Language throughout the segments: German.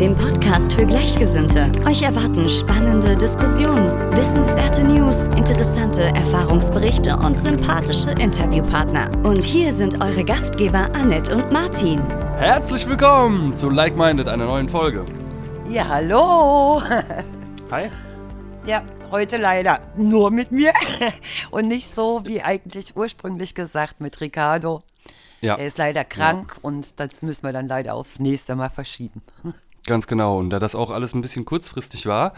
dem Podcast für Gleichgesinnte. Euch erwarten spannende Diskussionen, wissenswerte News, interessante Erfahrungsberichte und sympathische Interviewpartner. Und hier sind eure Gastgeber Annette und Martin. Herzlich willkommen zu Like Minded, einer neuen Folge. Ja, hallo. Hi. Ja, heute leider nur mit mir und nicht so wie eigentlich ursprünglich gesagt mit Ricardo. Ja, Er ist leider krank und das müssen wir dann leider aufs nächste Mal verschieben. ganz genau. Und da das auch alles ein bisschen kurzfristig war,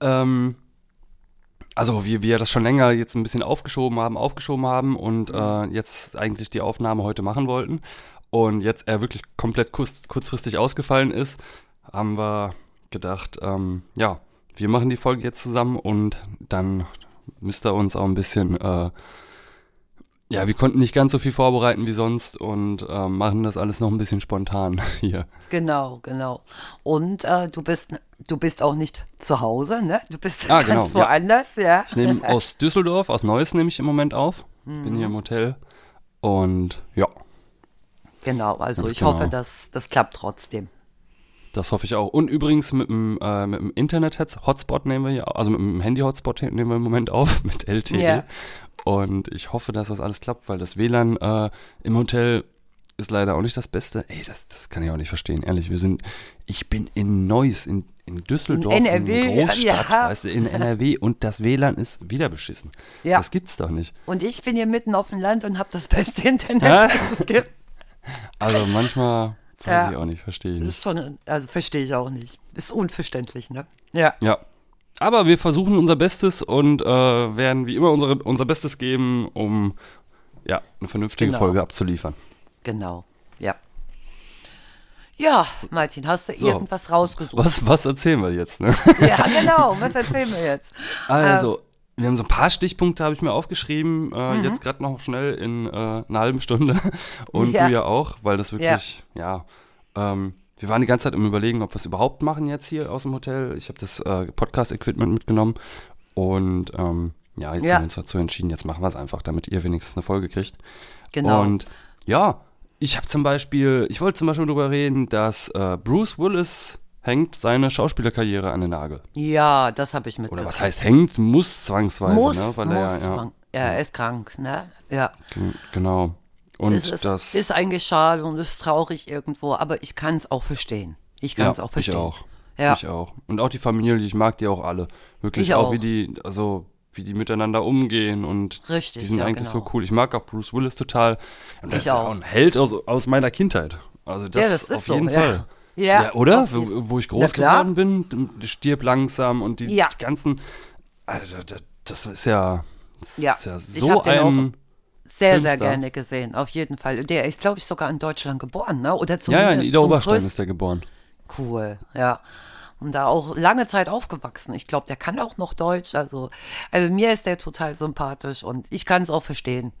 ähm, also wir, wir das schon länger jetzt ein bisschen aufgeschoben haben, aufgeschoben haben und äh, jetzt eigentlich die Aufnahme heute machen wollten und jetzt er wirklich komplett kurz, kurzfristig ausgefallen ist, haben wir gedacht, ähm, ja, wir machen die Folge jetzt zusammen und dann müsst ihr uns auch ein bisschen äh, Ja, wir konnten nicht ganz so viel vorbereiten wie sonst und ähm, machen das alles noch ein bisschen spontan hier. Genau, genau. Und äh, du bist du bist auch nicht zu Hause, ne? Du bist Ah, ganz genau, ja. woanders, ja. Ich nehme aus Düsseldorf, aus Neuss nehme ich im Moment auf. Bin hier im Hotel und ja, Genau, also Ganz ich hoffe, genau. dass das klappt trotzdem. das hoffe ich auch. Und übrigens mit dem, äh, mit dem Internet-Hotspot nehmen wir hier, also mit dem Handy-Hotspot nehmen wir im Moment auf, mit LTE. Ja. Und ich hoffe, dass das alles klappt, weil das WLAN äh, im Hotel ist leider auch nicht das Beste. Ey, das, das kann ich auch nicht verstehen, ehrlich. Wir sind, ich bin in Neuss, in, in Düsseldorf, In NRW, einer Großstadt, ja. weißt du, in NRW und das WLAN ist wieder beschissen. Ja. Das gibt's doch nicht. Und ich bin hier mitten auf dem Land und habe das beste Internet, Hä? das es gibt. Also manchmal weiß Ja. ich auch nicht, verstehe ich Das nicht. ist schon, also verstehe ich auch nicht. Ist unverständlich, ne? Ja. Ja. Aber wir versuchen unser Bestes und äh, werden wie immer unsere, unser Bestes geben, um ja, eine vernünftige Genau. Folge abzuliefern. Genau, ja. Ja, Martin, hast du So. irgendwas rausgesucht? Was, was erzählen wir jetzt? Ne? Ja, genau. Was erzählen wir jetzt? Also, wir haben so ein paar Stichpunkte, habe ich mir aufgeschrieben, äh, Mhm. jetzt gerade noch schnell in äh, einer halben Stunde. Und Ja. du ja auch, weil das wirklich, ja, ähm, wir waren die ganze Zeit im Überlegen, ob wir es überhaupt machen jetzt hier aus dem Hotel. Ich habe das äh, Podcast-Equipment mitgenommen und ähm, ja, jetzt Ja. haben wir uns dazu entschieden, jetzt machen wir es einfach, damit ihr wenigstens eine Folge kriegt. Genau. Und ja, ich habe zum Beispiel, ich wollte zum Beispiel darüber reden, dass äh, Bruce Willis hängt seine Schauspielerkarriere an den Nagel. ja, das habe ich Oder mitgekriegt. was heißt hängt? Muss zwangsweise, Muss, ne? Weil muss. er, ja, er ist krank, ne? Ja. Genau. Und es ist, das ist eigentlich schade und ist traurig irgendwo, aber ich kann es auch verstehen. Ich kann ja, es auch verstehen. Ich auch. Ja. Ich auch. Und auch die Familie, ich mag die auch alle. Wirklich Ich auch, auch. wie die, also wie die miteinander umgehen und Richtig, die sind ja, eigentlich genau. so cool. Ich mag auch Bruce Willis total. Und das Ich ist auch. ein Held aus, aus meiner Kindheit. Also das, Ja, das ist auf so, jeden ja. Fall. Ja, Ja, oder? Wo, wo ich groß geworden bin, stirb langsam und die, Ja. die ganzen. Alter, das, ist ja, das Ja, ist ja so ein. Sehr, sehr Filmstar. gerne gesehen, auf jeden Fall. Der ist, glaube ich, sogar in Deutschland geboren, ne? Oder Ja, zumindest ja, in Ida Oberstein größten- ist der geboren. Cool, ja. Und da auch lange Zeit aufgewachsen. Ich glaube, der kann auch noch Deutsch. Also, also mir ist der total sympathisch und ich kann es auch verstehen,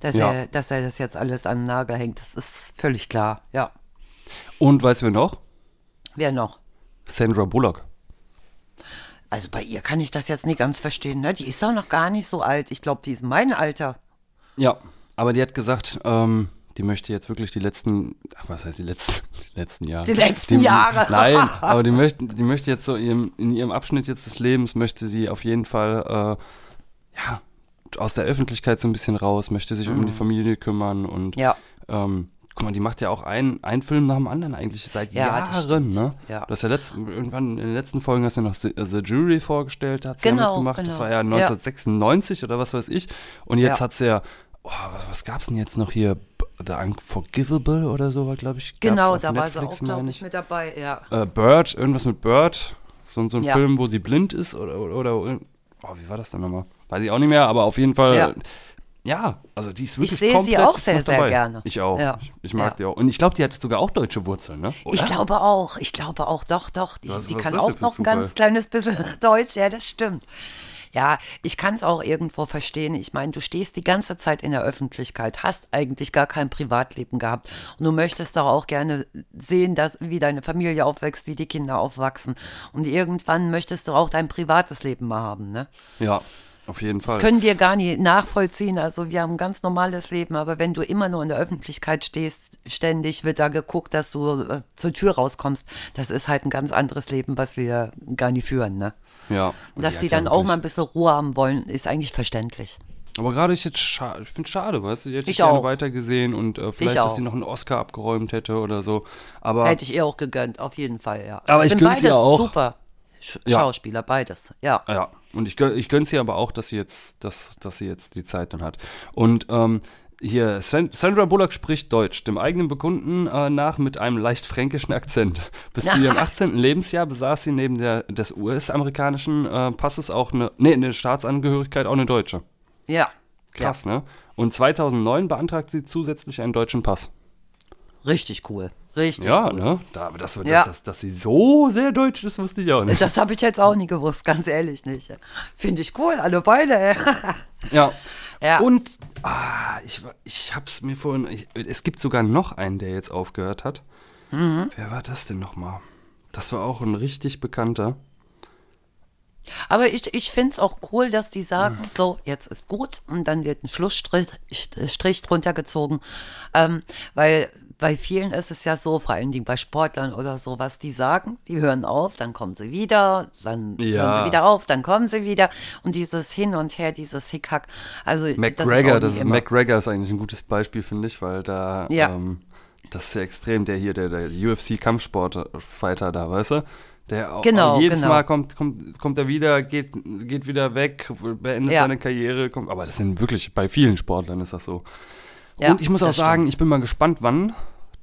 dass, Ja. er, dass er das jetzt alles an den Nagel hängt. Das ist völlig klar, ja. Und weißt du wer noch? Wer noch? Sandra Bullock. Also bei ihr kann ich das jetzt nicht ganz verstehen. Ne? Die ist auch noch gar nicht so alt. Ich glaube, die ist mein Alter. Ja, aber die hat gesagt, ähm, die möchte jetzt wirklich die letzten, ach, was heißt die letzten, die letzten Jahre? Die letzten Jahre. Nein, aber die möchte, die möchte jetzt so ihrem, in ihrem Abschnitt jetzt des Lebens möchte sie auf jeden Fall, äh, ja, aus der Öffentlichkeit so ein bisschen raus, möchte sich um die Familie kümmern und, Mhm. Ja. ähm, guck mal, die macht ja auch einen, einen Film nach dem anderen eigentlich seit Ja, das Jahren, ne? Ja. Du hast ja letzt, irgendwann in den letzten Folgen hast du noch The, The Jury vorgestellt, hat sie ja Genau, mitgemacht, das genau. war ja Ja. 1996 oder was weiß ich und jetzt Ja. hat sie ja, oh, was, was gab's denn jetzt noch hier? The Unforgivable oder so, war glaube ich. Genau, da war sie auch, glaube ich, mit dabei. Ja. Äh, Bird, irgendwas mit Bird, so, so ein Ja. Film, wo sie blind ist oder, oder, oder oh, wie war das denn nochmal? Weiß ich auch nicht mehr, aber auf jeden Fall, Ja. ja, also die ist wirklich sehe sie auch sehr, sehr gerne. Ich auch, Ja. ich, ich mag Ja. die auch. Und ich glaube, die hat sogar auch deutsche Wurzeln, ne? Ich Oder? glaube auch, ich glaube auch, doch, doch. Die, Was- die was kann auch noch ein ganz kleines bisschen Deutsch, ja, das stimmt. Ja, ich kann es auch irgendwo verstehen. Ich meine, du stehst die ganze Zeit in der Öffentlichkeit, hast eigentlich gar kein Privatleben gehabt und du möchtest doch auch gerne sehen, dass, wie deine Familie aufwächst, wie die Kinder aufwachsen. Und irgendwann möchtest du auch dein privates Leben mal haben, ne? Ja, auf jeden Fall. Das können wir gar nicht nachvollziehen. Also wir haben ein ganz normales Leben, aber wenn du immer nur in der Öffentlichkeit stehst, ständig wird da geguckt, dass du äh, zur Tür rauskommst. Das ist halt ein ganz anderes Leben, was wir gar nicht führen. Ne? ja. Und Dass hat die ja dann auch mal ein bisschen Ruhe haben wollen, ist eigentlich verständlich. Aber gerade ich jetzt scha ich finde schade, weißt du, die hätte ich, Ich gerne auch. weitergesehen und äh, vielleicht, dass auch. sie noch einen Oscar abgeräumt hätte oder so. Aber Hätte ich ihr auch gegönnt, auf jeden Fall, ja. Aber Es ich gönn's ihr beides auch. super Sch Ja. Schauspieler, beides, ja. Ja, und ich, ich gönn's ihr aber auch, dass sie jetzt, dass, dass sie jetzt die Zeit dann hat. Und ähm, hier, San- Sandra Bullock spricht Deutsch, dem eigenen Bekunden äh, nach mit einem leicht fränkischen Akzent. Bis zu ihrem 18. Lebensjahr besaß sie neben der, des US-amerikanischen äh, Passes auch eine, nee, eine Staatsangehörigkeit, auch eine deutsche. Ja. Krass, ne? Und 2009 beantragt sie zusätzlich einen deutschen Pass. Richtig cool. Richtig Ja, cool. ne? Da, aber das, dass, Ja. dass, dass sie so sehr deutsch ist, wusste ich auch nicht. Das habe ich jetzt auch nie gewusst, ganz ehrlich nicht. Finde ich cool, alle beide. ey. Ja. Ja. Und ah, ich, ich hab's mir vorhin. Ich, es gibt sogar noch einen, der jetzt aufgehört hat. Mhm. Wer war das denn nochmal? Das war auch ein richtig bekannter. Aber ich, ich finde es auch cool, dass die sagen, so, jetzt ist gut und dann wird ein Schlussstrich Strich drunter gezogen. Ähm, weil bei vielen ist es ja so, vor allen Dingen bei Sportlern oder so, was die sagen, die hören auf, dann kommen sie wieder, dann hören Ja. sie wieder auf, dann kommen sie wieder. Und dieses Hin und Her, dieses Hickhack. Also McGregor, das das ist, ist, nie immer. McGregor ist eigentlich ein gutes Beispiel, finde ich, weil da. Ja. Ähm, das ist ja extrem, der hier, der, der UFC-Kampfsport-Fighter da, weißt du? Der auch, Genau, auch jedes genau. Mal kommt, kommt, kommt er wieder, geht, geht wieder weg, beendet Ja. seine Karriere. Kommt, aber das sind wirklich, bei vielen Sportlern ist das so. Ja, Und ich muss auch sagen, stimmt. ich bin mal gespannt, wann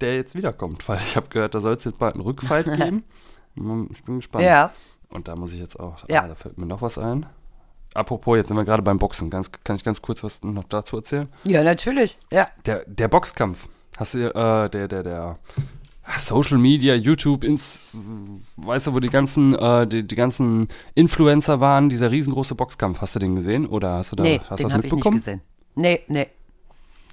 der jetzt wiederkommt, weil ich habe gehört, da soll es jetzt bald einen Rückfight geben. Ich bin gespannt. Ja, Und da muss ich jetzt auch, Ja. ah, da fällt mir noch was ein. Apropos, jetzt sind wir gerade beim Boxen. Ganz, kann ich ganz kurz was noch dazu erzählen? ja, natürlich. Ja. Der, der Boxkampf. Hast du, äh, der, der, der Social Media, YouTube, ins, weißt du, wo die ganzen, äh, die, die ganzen Influencer waren, dieser riesengroße Boxkampf. Hast du den gesehen oder hast du da, Nee, hast du den das habe ich nicht mitbekommen? gesehen. Nee, nee.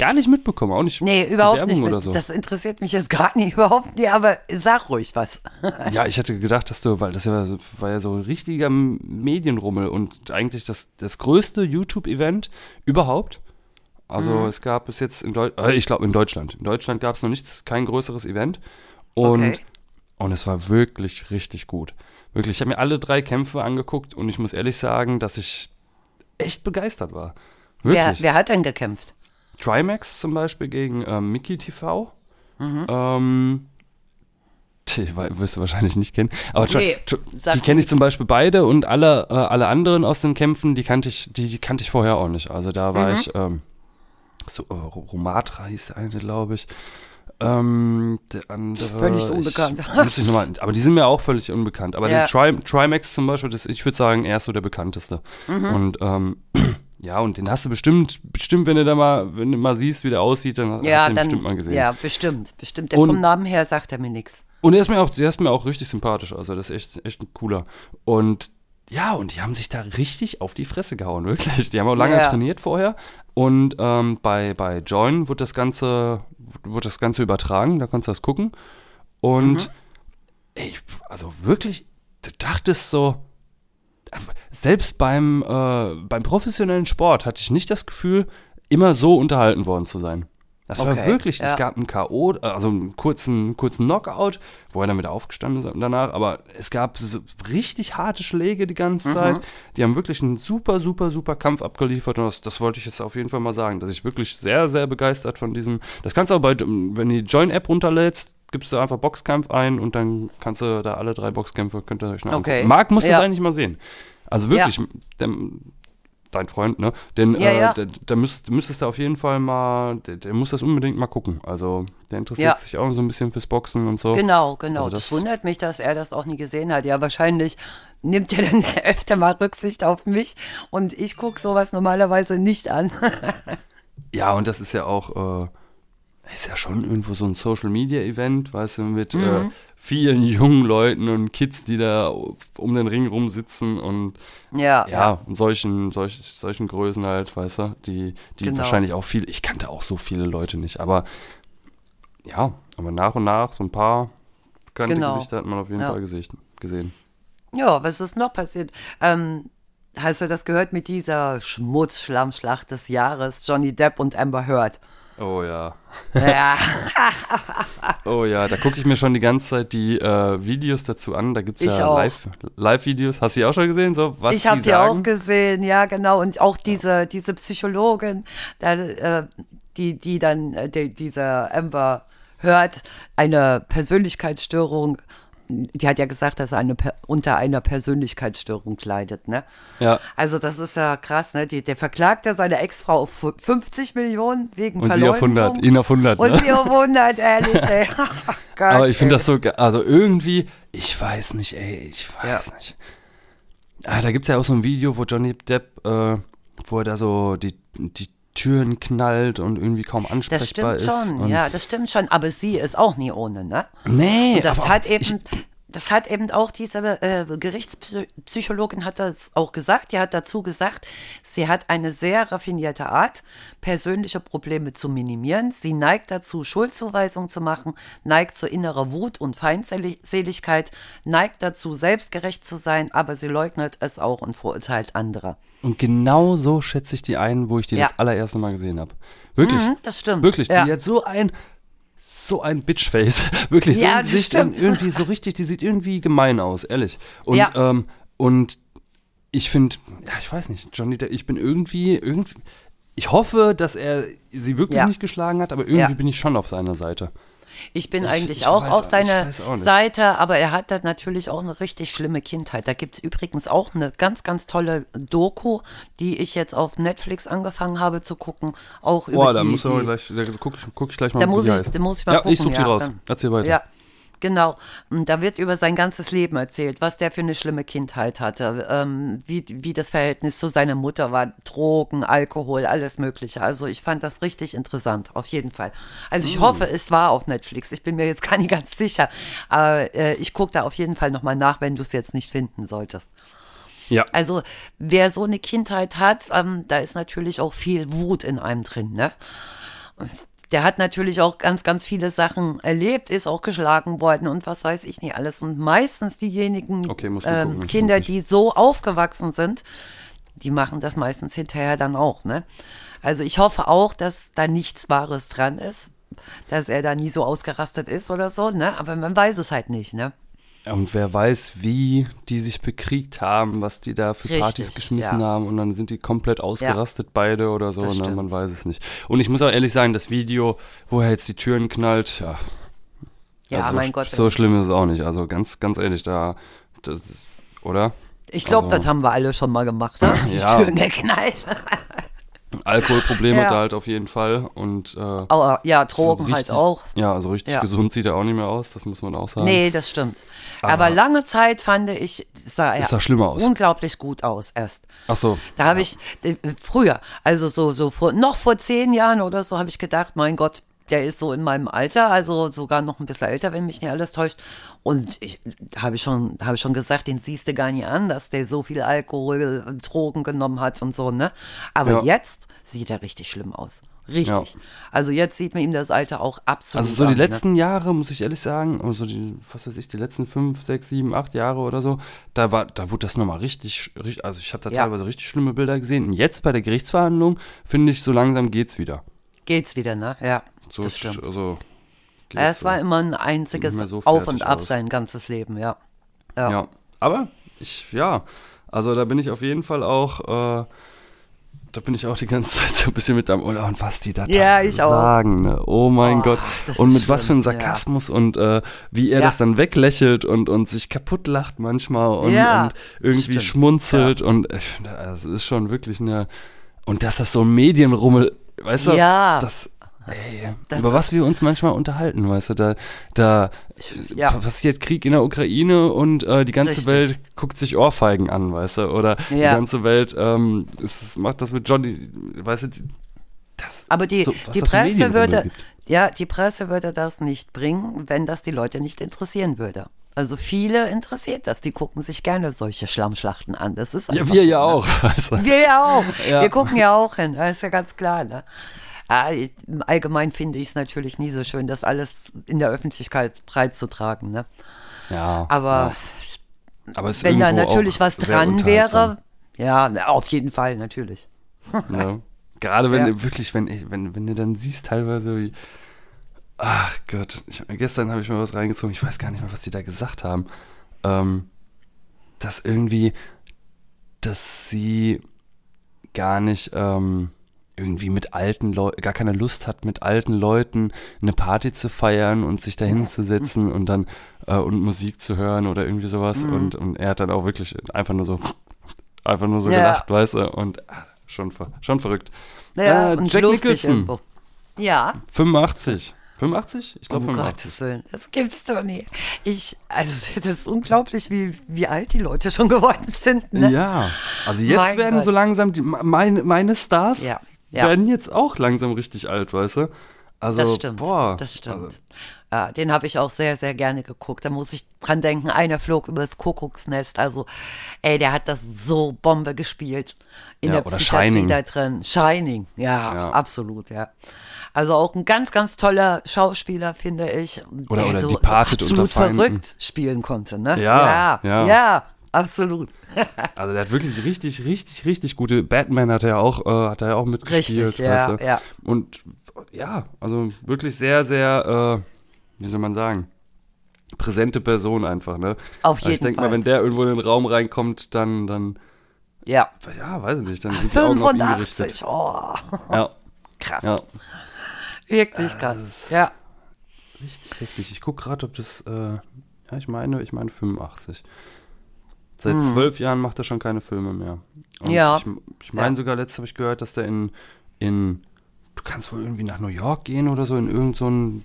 Gar nicht mitbekommen, auch nicht. Nee, überhaupt Werbung nicht. oder so. Das interessiert mich jetzt gar nicht, überhaupt nicht, aber sag ruhig was. Ja, ich hätte gedacht, dass du, weil das ja war ja so ein richtiger Medienrummel und eigentlich das, das größte YouTube-Event überhaupt. Also Mhm. es gab bis jetzt in Deutschland, äh, ich glaube in Deutschland. In Deutschland gab es noch nichts, kein größeres Event. Und, Okay. und es war wirklich richtig gut. Wirklich, ich habe mir alle drei Kämpfe angeguckt und ich muss ehrlich sagen, dass ich echt begeistert war. Wer, Wirklich. wer hat denn gekämpft? Trimax zum Beispiel gegen ähm, Mickey TV. Mhm. Ähm, die wirst du wahrscheinlich nicht kennen. Aber sag die kenne ich zum Beispiel beide und alle, äh, alle anderen aus den Kämpfen, die kannte ich, die, die kannte ich vorher auch nicht. Also da Mhm. war ich, ähm, so, äh, Ro- Romatra hieß der eine, glaube ich. Ähm, der andere. Völlig unbekannt. Ich, muss ich noch mal, aber die sind mir auch völlig unbekannt. Aber Ja. der Tri Trimax zum Beispiel, das, ich würde sagen, er ist so der bekannteste. Mhm. Und ähm, ja, und den hast du bestimmt, bestimmt, wenn du da mal, wenn du mal siehst, wie der aussieht, dann Ja, hast du ihn dann, bestimmt mal gesehen. ja, bestimmt, bestimmt. Der Und- vom Namen her sagt er mir nichts. Und er ist mir auch, der ist mir auch richtig sympathisch. Also das ist echt, echt ein cooler. Und ja, und die haben sich da richtig auf die Fresse gehauen, wirklich. Die haben auch lange Ja. trainiert vorher. Und ähm, bei, bei Join wird das Ganze, wird das Ganze übertragen, da kannst du das gucken. Und ey, also wirklich, du dachtest so, selbst beim, äh, beim professionellen Sport hatte ich nicht das Gefühl, immer so unterhalten worden zu sein. Das war Okay, wirklich, es ja. gab einen K.O., also einen kurzen, kurzen Knockout, wo er dann wieder aufgestanden ist danach, aber es gab so richtig harte Schläge die ganze Mhm. Zeit. Die haben wirklich einen super, super, super Kampf abgeliefert und das, das wollte ich jetzt auf jeden Fall mal sagen, dass ich wirklich sehr, sehr begeistert von diesem, das kannst du auch bei, wenn du die Join-App runterlädst, gibst du einfach Boxkampf ein und dann kannst du da alle drei Boxkämpfe, könnt ihr euch noch Okay. angucken. Marc muss das Ja. eigentlich mal sehen. Also wirklich, der, dein Freund, ne? Den, Ja, äh, ja. der, der müsst, müsstest du auf jeden Fall mal, der, der muss das unbedingt mal gucken. Also der interessiert Ja. sich auch so ein bisschen fürs Boxen und so. Genau, genau. Also das, das- wundert mich, dass er das auch nie gesehen hat. Ja, wahrscheinlich nimmt er dann öfter mal Rücksicht auf mich und ich gucke sowas normalerweise nicht an. Ja, und das ist ja auch, äh, ist ja schon irgendwo so ein Social Media Event, weißt du, mit Mhm. äh, vielen jungen Leuten und Kids, die da um den Ring rumsitzen und Ja, ja, und solchen, solch, solchen Größen halt, weißt du, die, die Genau. wahrscheinlich auch viele, ich kannte auch so viele Leute nicht, aber ja, aber nach und nach so ein paar bekannte Genau. Gesichter hat man auf jeden Ja. Fall gesehen. gesehen. Ja, was ist noch passiert? Ähm, hast du das gehört mit dieser Schmutzschlammschlacht des Jahres, Johnny Depp und Amber Heard? Oh ja. Ja, Oh ja, da gucke ich mir schon die ganze Zeit die äh, Videos dazu an. Da gibt es ja auch. Live- Live-Videos. Hast du die auch schon gesehen? So, was ich habe die die auch gesehen, ja genau. Und auch diese, diese Psychologin, da, äh, die, die dann, äh, die, diese Amber Heard eine Persönlichkeitsstörung, die hat ja gesagt, dass er eine, unter einer Persönlichkeitsstörung leidet, ne? Ja. Also das ist ja krass, ne? Die, der verklagt ja seine Ex-Frau auf 50 Millionen wegen Und sie auf 100, Verleumdung. ihn auf 100, Und ne? sie auf 100, ehrlich, ey. Gott, Aber ich finde das so, also irgendwie, ich weiß nicht, ey, ich weiß Ja. nicht. Ah, da gibt es ja auch so ein Video, wo Johnny Depp, äh, wo er da so die, die Türen knallt und irgendwie kaum Das ansprechbar stimmt ist. schon, ja, das stimmt schon. Aber sie ist auch nie ohne, ne? Nee, Und das aber hat eben, ich, das hat eben auch diese äh, Gerichtspsychologin hat das auch gesagt. Die hat dazu gesagt, sie hat eine sehr raffinierte Art, persönliche Probleme zu minimieren. Sie neigt dazu, Schuldzuweisungen zu machen, neigt zu innerer Wut und Feindseligkeit, neigt dazu, selbstgerecht zu sein, aber sie leugnet es auch und verurteilt andere. Und genau so schätze ich die ein, wo ich die Ja. das allererste Mal gesehen habe. Wirklich. Mhm, das stimmt. Wirklich. Ja. Die hat so ein, so ein Bitchface. Wirklich. So Ja, stimmt. irgendwie so richtig, die sieht irgendwie gemein aus, ehrlich. Und, Ja. ähm, und ich finde, ja, ich weiß nicht, Johnny Depp, ich bin irgendwie, irgendwie, ich hoffe, dass er sie wirklich Ja. nicht geschlagen hat, aber irgendwie bin ich schon auf seiner Seite. Ich bin Ich- eigentlich ich auch weiß auf auch- ich seine weiß auch nicht. Seite, aber er hat da natürlich auch eine richtig schlimme Kindheit. Da gibt es übrigens auch eine ganz, ganz tolle Doku, die ich jetzt auf Netflix angefangen habe zu gucken. Auch über Boah, die, da muss aber gleich, da guck, ich- guck ich gleich mal, da muss ich, da muss ich mal ja, gucken. ich such die raus. dann- Erzähl weiter. Ja, genau. Und da wird über sein ganzes Leben erzählt, was der für eine schlimme Kindheit hatte, ähm, wie, wie das Verhältnis zu seiner Mutter war, Drogen, Alkohol, alles Mögliche. Also ich fand das richtig interessant, auf jeden Fall. Also Mm. ich hoffe, es war auf Netflix. Ich bin mir jetzt gar nicht ganz sicher. Aber äh, ich gucke da auf jeden Fall nochmal nach, wenn du es jetzt nicht finden solltest. Ja. Also wer so eine Kindheit hat, ähm, da ist natürlich auch viel Wut in einem drin, ne? Der hat natürlich auch ganz, ganz viele Sachen erlebt, ist auch geschlagen worden und was weiß ich nicht alles. Und meistens diejenigen Okay, ähm, gucken, Kinder, die so aufgewachsen sind, die machen das meistens hinterher dann auch, ne? Also ich hoffe auch, dass da nichts Wahres dran ist, dass er da nie so ausgerastet ist oder so, ne? Aber man weiß es halt nicht, ne? Und wer weiß, wie die sich bekriegt haben, was die da für Richtig, Partys geschmissen ja. haben und dann sind die komplett ausgerastet beide oder so, ne? man weiß es nicht. Und ich muss auch ehrlich sagen, das Video, wo er jetzt die Türen knallt, ja, Ja, also mein so, Gott. so schlimm ist es auch nicht. Also ganz, ganz ehrlich, da, das ist, oder? Ich glaube, Also- das haben wir alle schon mal gemacht, ne? Die Ja. Türen geknallt. Alkoholproblem Ja. er halt auf jeden Fall und äh, Aber ja, Drogen so halt richtig- auch. Ja, also richtig Ja. gesund sieht er auch nicht mehr aus, das muss man auch sagen. Nee, das stimmt. Aber, lange Zeit fand ich, sah er Es sah schlimmer aus. unglaublich gut aus erst. Ach so. Da habe ich äh, früher, also so, so vor, noch vor zehn Jahren oder so, habe ich gedacht, mein Gott, der ist so in meinem Alter, also sogar noch ein bisschen älter, wenn mich nicht alles täuscht. Und ich habe ich schon, habe ich schon gesagt, den siehst du gar nicht an, dass der so viel Alkohol, und Drogen genommen hat und so, ne? Aber Ja. jetzt sieht er richtig schlimm aus. Richtig. Ja. Also jetzt sieht man ihm das Alter auch absolut Also so die an, ne? letzten Jahre, muss ich ehrlich sagen, also die, was weiß ich, die letzten fünf, sechs, sieben, acht Jahre oder so, da war, da wurde das nochmal richtig, richtig, also ich habe da Ja. teilweise richtig schlimme Bilder gesehen. Und jetzt bei der Gerichtsverhandlung, finde ich, so langsam geht's wieder. Geht's wieder, ne? Ja, So, das stimmt. Also, geht Es so. war immer ein einziges so Auf und Ab aus. sein ganzes Leben, ja. Ja. Aber ich, ja, also da bin ich auf jeden Fall auch, äh, da bin ich auch die ganze Zeit so ein bisschen mit am, Ohr und was die da Ja, sagen, ne? Oh mein Oh, Gott. Und mit was für einem schlimm, ja. Sarkasmus und äh, wie er Ja. das dann weglächelt und, und sich kaputt lacht manchmal und, Ja, und irgendwie stimmt. schmunzelt und es ist schon wirklich eine, und dass das so ein Medienrummel, weißt du, Ja. das, ey, Das über was wir uns manchmal unterhalten, weißt du, da, da ja. passiert Krieg in der Ukraine und äh, die ganze Richtig. Welt guckt sich Ohrfeigen an, weißt du, oder die Ja. ganze Welt ähm, es macht das mit Johnny, weißt du, die- Das, Aber die, so, die Presse würde, gibt. ja, die Presse würde das nicht bringen, wenn das die Leute nicht interessieren würde. Also viele interessiert das. Die gucken sich gerne solche Schlammschlachten an. Das ist Ja, wir ja ne? auch. Also, Wir ja auch. Ja. Wir gucken ja auch hin. Das ist ja ganz klar. Ne? Ja, ich- im Allgemeinen finde ich es natürlich nie so schön, das alles in der Öffentlichkeit breit zu tragen. Ne? ja, Aber ja. Aber wenn da natürlich was dran wäre, ja, auf jeden Fall, natürlich. Ne? Gerade wenn Ja. du wirklich, wenn, ich- wenn, wenn du dann siehst, teilweise wie. Ach Gott, ich, gestern habe ich mal was reingezogen, ich weiß gar nicht mehr, was die da gesagt haben. Ähm, dass irgendwie, dass sie gar nicht ähm, irgendwie mit alten Leuten, gar keine Lust hat, mit alten Leuten eine Party zu feiern und sich da hinzusetzen und dann äh, und Musik zu hören oder irgendwie sowas. Mhm. Und, und er hat dann auch wirklich einfach nur so, einfach nur so Ja. gelacht, weißt du? Und ah, schon, ver- schon verrückt. Ja, Äh, und Jack Nicholson, irgendwo. Ja, 85. 85? Ich glaube 85. Gottes Willen, das gibt's doch nie. Ich, also das ist unglaublich, wie, wie alt die Leute schon geworden sind. Ne? Ja, also jetzt Mein werden Gott. so langsam die, meine, meine Stars Ja, ja. werden jetzt auch langsam richtig alt, weißt du? Also, Das stimmt. boah. das stimmt. Also, ja, den habe ich auch sehr, sehr gerne geguckt. Da muss ich dran denken, einer flog übers Kuckucksnest. Also, ey, der hat das so Bombe gespielt. In Ja, der Psychiatrie Shining. da drin. Shining, ja, Ja. absolut, ja. Also auch ein ganz, ganz toller Schauspieler, finde ich. Oder- der oder so, so absolut verrückt spielen konnte, ne? Ja, ja, ja. Absolut. also der hat wirklich richtig, richtig, richtig gute. Batman hat er ja auch, äh, hat er ja auch mitgespielt, Richtig, ja, weißt du? ja. Und ja, also wirklich sehr, sehr, äh, wie soll man sagen, präsente Person einfach, ne? Auf Also Ich jeden denke mal, Fall. wenn der irgendwo in den Raum reinkommt, dann, dann, Ja. ja, weiß ich nicht, dann sind die Augen auf ihn gerichtet. 85, oh, Ja, krass. ja. Wirklich krass. Ja. Richtig heftig. Ich gucke gerade, ob das, äh, ja, ich meine, ich meine 85. Seit zwölf Jahren macht er schon keine Filme mehr. Und Hm. Ja. Ich, ich meine Ja. sogar, letztes habe ich gehört, dass der in, in, du kannst wohl irgendwie nach New York gehen oder so, in irgendein, so ein,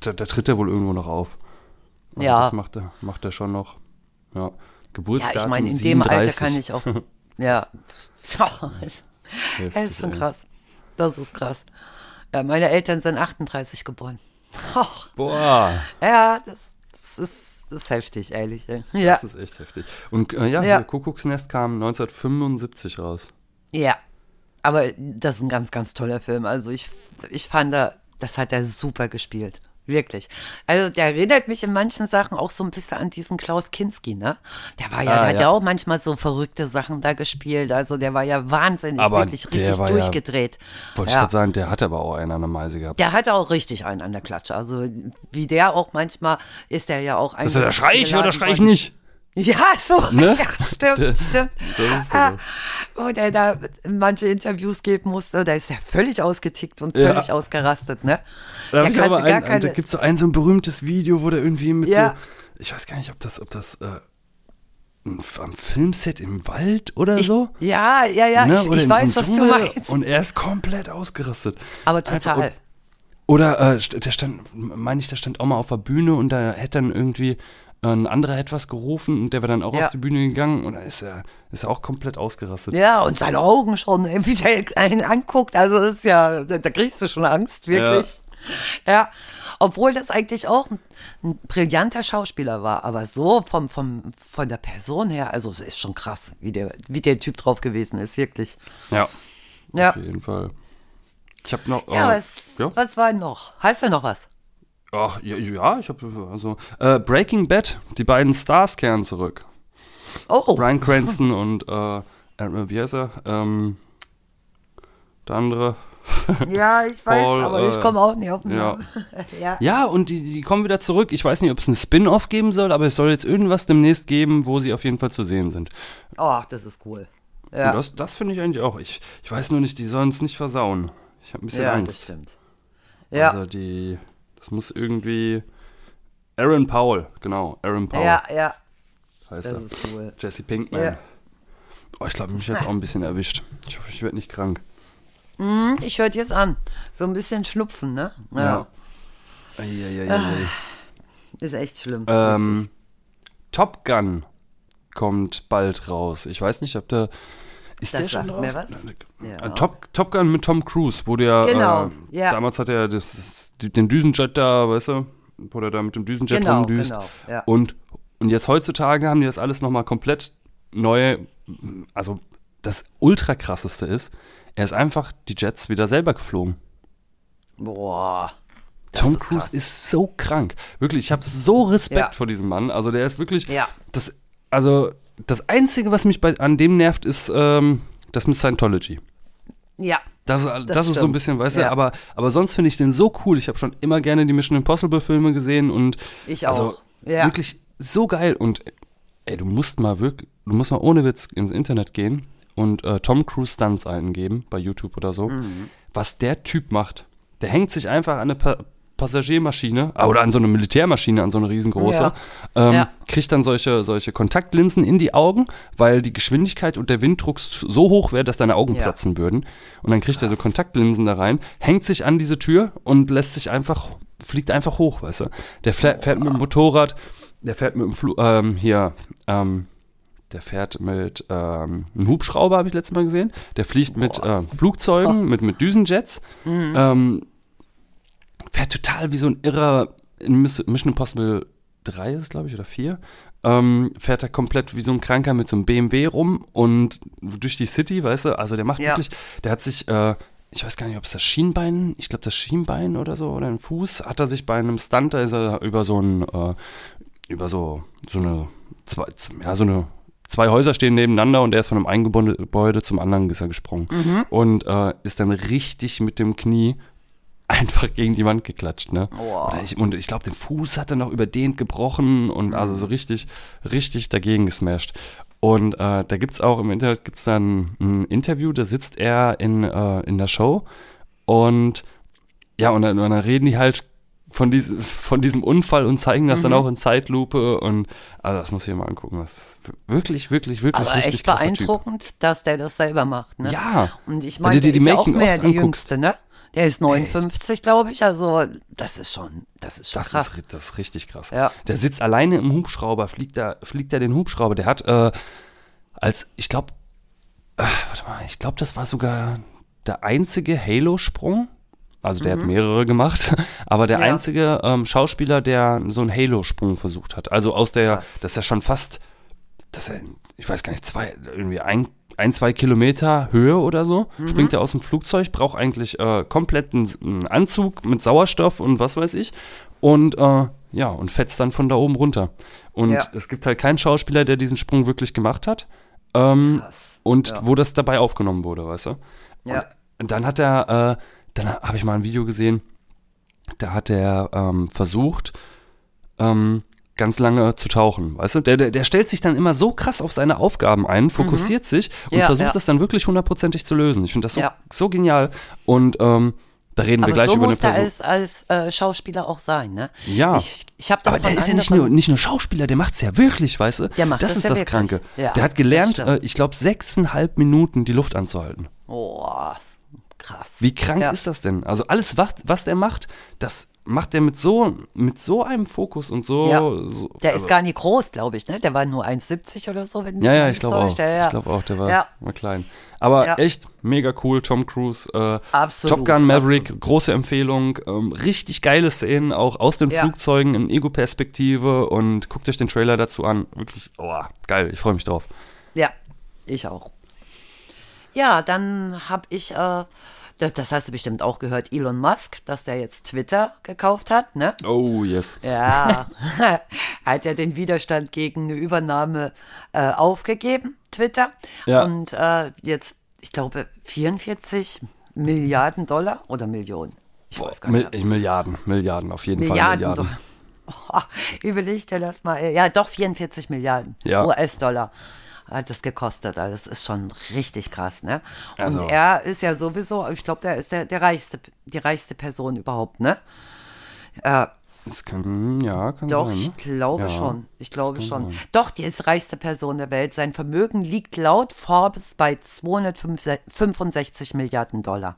da, da tritt er wohl irgendwo noch auf. Also Ja. Das macht er, macht er schon noch. Ja. Ja, Geburtsdatum ich meine, in dem Alter 37. kann ich auch. Ja. Das ist schon krass. Das ist krass. Ja, meine Eltern sind 38 geboren. Boah, ja, das, das, ist, ist heftig, ehrlich. Ja. das ist echt heftig. Und äh, ja, Ja. Kuckucksnest kam 1975 raus. ja. Aber das ist ein ganz, ganz toller Film. Also ich, ich fand, da- das hat er super gespielt. Wirklich. Also der erinnert mich in manchen Sachen auch so ein bisschen an diesen Klaus Kinski, ne? Der war ja, Ah, der hat ja. auch manchmal so verrückte Sachen da gespielt. Also der war ja wahnsinnig, Aber wirklich der richtig war ja- durchgedreht. Wollte ich Ja. gerade sagen, der hat aber auch einen an der Meise gehabt. Der hat auch richtig einen an der Klatsche. Also wie der auch manchmal ist der ja auch ein. Das ist ja, schrei ich oder schrei ich nicht? Ja, so. Ne? Ja, stimmt, Das- stimmt. das so. Ah, Wo der da manche Interviews geben musste, da ist er völlig ausgetickt und Ja. völlig ausgarausgetigt, ne? Da, ich aber ein, keine- da gibt es so ein so ein berühmtes Video, wo der irgendwie mit Ja. so, ich weiß gar nicht, ob das, ob das äh, am Filmset im Wald oder Ich, so. Ja, ja, ja, ne? ich, oder ich weiß, so was einem du Dschungel meinst. Und er ist komplett ausgerastet. Aber Einfach- total. und- Oder äh, der stand, meine ich, der stand auch mal auf der Bühne und da hätte dann irgendwie ein anderer hätte was gerufen und der wäre dann auch Ja. auf die Bühne gegangen und da ist er, ist er auch komplett ausgerastet. Ja, und seine Augen schon, wie der einen anguckt. Also das ist ja, da, da kriegst du schon Angst, wirklich. Ja. Obwohl das eigentlich auch ein, ein brillanter Schauspieler war, aber so vom, vom, von der Person her, also es ist schon krass, wie der, wie der Typ drauf gewesen ist, wirklich. Ja, Ja. auf jeden Fall. Ich habe noch. Ja, äh, was, ja? was war noch? Heißt da noch was? Ach, ja, ja ich habe also äh, Breaking Bad, die beiden Stars kehren zurück. Oh, Brian Cranston und äh, äh, wie heißt er? Ähm, der andere. ja, ich weiß, Paul, aber ich äh, komme auch nicht auf den ja. Namen. ja. Ja, und die, die kommen wieder zurück. Ich weiß nicht, ob es einen Spin-off geben soll, aber es soll jetzt irgendwas demnächst geben, wo sie auf jeden Fall zu sehen sind. Oh, das ist cool. Ja, Und das, das finde ich eigentlich auch. Ich, ich weiß nur nicht, die sollen es nicht versauen. Ich habe ein bisschen ja das Angst. stimmt. Ja, Also die, das muss irgendwie Aaron Paul, genau, Aaron Paul ja, ja, heißt das er. ist cool. Jesse Pinkman. Ja. Oh, ich glaube, mich jetzt auch ein bisschen erwischt. Ich hoffe, ich werde nicht krank. Hm, Ich höre jetzt an. So ein bisschen Schnupfen, ne? Ja. Eieieiei. Ist echt schlimm. Ähm, Top Gun kommt bald raus. Ich weiß nicht, ob da. Ist Das der schon sagt mir raus? was. Ja. Top, Top Gun mit Tom Cruise, wo der, Genau, äh, ja. damals hat er das, den Düsenjet da, weißt du, wo der da mit dem Düsenjet Genau, rumdüst. genau, ja. Und, und jetzt heutzutage haben die das alles nochmal komplett neu, also das ultra krasseste ist, er ist einfach die Jets wieder selber geflogen. Boah. Tom ist Cruise krass. ist so krank. Wirklich, ich habe so Respekt Ja. vor diesem Mann. Also der ist wirklich, Ja. das, also das Einzige, was mich bei, an dem nervt, ist ähm, das mit Scientology. Ja. Das, das, ist so ein bisschen, weißt du, Ja. aber, aber sonst finde ich den so cool. Ich habe schon immer gerne die Mission Impossible Filme gesehen und Ich also auch. Ja. wirklich so geil. Und ey, du musst mal wirklich, du musst mal ohne Witz ins Internet gehen und äh, Tom Cruise Stunts eingeben bei YouTube oder so. Mhm. Was der Typ macht, der hängt sich einfach an eine pa Passagiermaschine ah, oder an so eine Militärmaschine, an so eine riesengroße, Ja. ähm, Ja. kriegt dann solche, solche Kontaktlinsen in die Augen, weil die Geschwindigkeit und der Winddruck so hoch wäre, dass deine Augen Ja. platzen würden. Und dann kriegt er so Kontaktlinsen da rein, hängt sich an diese Tür und lässt sich einfach, fliegt einfach hoch, weißt du. Der fährt, fährt mit dem Motorrad, der fährt mit dem Flu ähm, hier, ähm, der fährt mit ähm, einem Hubschrauber, habe ich letztes Mal gesehen. Der fliegt mit äh, Flugzeugen, mit, mit Düsenjets. Ähm, fährt total wie so ein irrer in Miss- Mission Impossible 3 ist, glaube ich, oder 4. Ähm, fährt er komplett wie so ein Kranker mit so einem BMW rum und durch die City, weißt du? Also der macht Ja. wirklich, der hat sich, äh, ich weiß gar nicht, ob es das Schienbein, ich glaube das Schienbein oder so, oder ein Fuß, hat er sich bei einem Stunt, da ist er über so ein, äh, über so, so eine, zwei, ja, so eine, zwei Häuser stehen nebeneinander und er ist von einem einen Gebäude, zum anderen er gesprungen. Und äh, ist dann richtig mit dem Knie einfach gegen die Wand geklatscht, ne? Oder ich, und ich glaube, den Fuß hat er noch überdehnt gebrochen und also so richtig, richtig dagegen gesmashed. Und äh, da gibt's auch im Internet gibt's dann ein Interview, da sitzt er in, äh, in der Show und ja, und dann, und dann reden die halt von, dies, von diesem Unfall und zeigen das dann Mhm. auch in Zeitlupe und also das muss ich mir mal angucken. Das ist wirklich, wirklich, wirklich Aber richtig echt beeindruckend, dass der das selber macht, ne? Typ. Ja. Und ich meine, dir der die ist ja auch mehr die anguckst. Jüngste, ne? Der ist 59, glaube ich. Also, das ist schon, das ist schon Das krass. ist, das ist richtig krass. Ja. Der sitzt alleine im Hubschrauber, fliegt da, fliegt da den Hubschrauber. Der hat äh, als, ich glaube, äh, warte mal, ich glaube, das war sogar der einzige Halo-Sprung. Also der hat mehrere gemacht, aber der Mhm. Ja. einzige ähm, Schauspieler, der so einen Halo-Sprung versucht hat. Also aus der, Krass. das ist ja schon fast, das ist ja, ich weiß gar nicht, zwei, irgendwie ein, ein zwei Kilometer Höhe oder so, Mhm. springt er aus dem Flugzeug, braucht eigentlich äh, komplett einen, Anzug mit Sauerstoff und was weiß ich. Und äh, ja, und fetzt dann von da oben runter. Und Ja. es gibt halt keinen Schauspieler, der diesen Sprung wirklich gemacht hat. Ähm, und Ja. wo das dabei aufgenommen wurde, weißt du? Ja. Und dann hat er, äh, dann habe ich mal ein Video gesehen, da hat er ähm, versucht, ähm, ganz lange zu tauchen, weißt du? Der, der, der stellt sich dann immer so krass auf seine Aufgaben ein, fokussiert sich und Mhm. Ja, versucht ja. das dann wirklich hundertprozentig zu lösen. Ich finde das so, Ja. so genial. Und ähm, da reden wir Aber gleich so über eine muss der Person. als, als äh, Schauspieler auch sein, ne? Ja. Ich, ich habe das aber der ist ja nicht nur, nicht nur Schauspieler, der macht's ja wirklich, weißt du? Der macht das das ist ja das wirklich. Kranke. Ja, der hat gelernt, äh, ich glaube, sechseinhalb Minuten die Luft anzuhalten. Oh, krass. Wie krank Ja. ist das denn? Also alles, was, was der macht, das macht er mit so, mit so einem Fokus und so. Ja. so Der also, ist gar nicht groß, glaube ich, ne? Der war nur 1,70 oder so, wenn mich Ja, ja, ich glaube auch. Ja. Ich glaube auch, der war, war klein. Aber echt mega cool, Tom Cruise. Äh, Absolut, Top Gun Maverick, große Empfehlung. Ähm, richtig geile Szenen, auch aus den. Flugzeugen in Ego-Perspektive und guckt euch den Trailer dazu an. Wirklich, oh, geil, ich freue mich drauf. Ja, ich auch. Ja, dann habe ich, äh, das, das hast du bestimmt auch gehört, Elon Musk, dass der jetzt Twitter gekauft hat, ne? Oh, yes. Ja, hat er den Widerstand gegen eine Übernahme äh, aufgegeben, Twitter. Ja. Und äh, jetzt, ich glaube, 44 Milliarden Dollar oder Millionen. Ich weiß gar Mil nicht. ich, Milliarden, Milliarden, auf jeden Milliarden. Fall Milliarden. Oh, überleg dir das mal. Ja, doch 44 Milliarden Ja. US-Dollar hat es gekostet. Also das ist schon richtig krass, ne? Und Also- er ist ja sowieso, ich glaube, der ist der, der reichste, die reichste Person überhaupt, ne? Äh, Es kann, ja, kann Doch, sein. Ne? ich glaube Ja, schon. Ich glaube schon. sein. Doch, die ist reichste Person der Welt. Sein Vermögen liegt laut Forbes bei 265 Milliarden Dollar.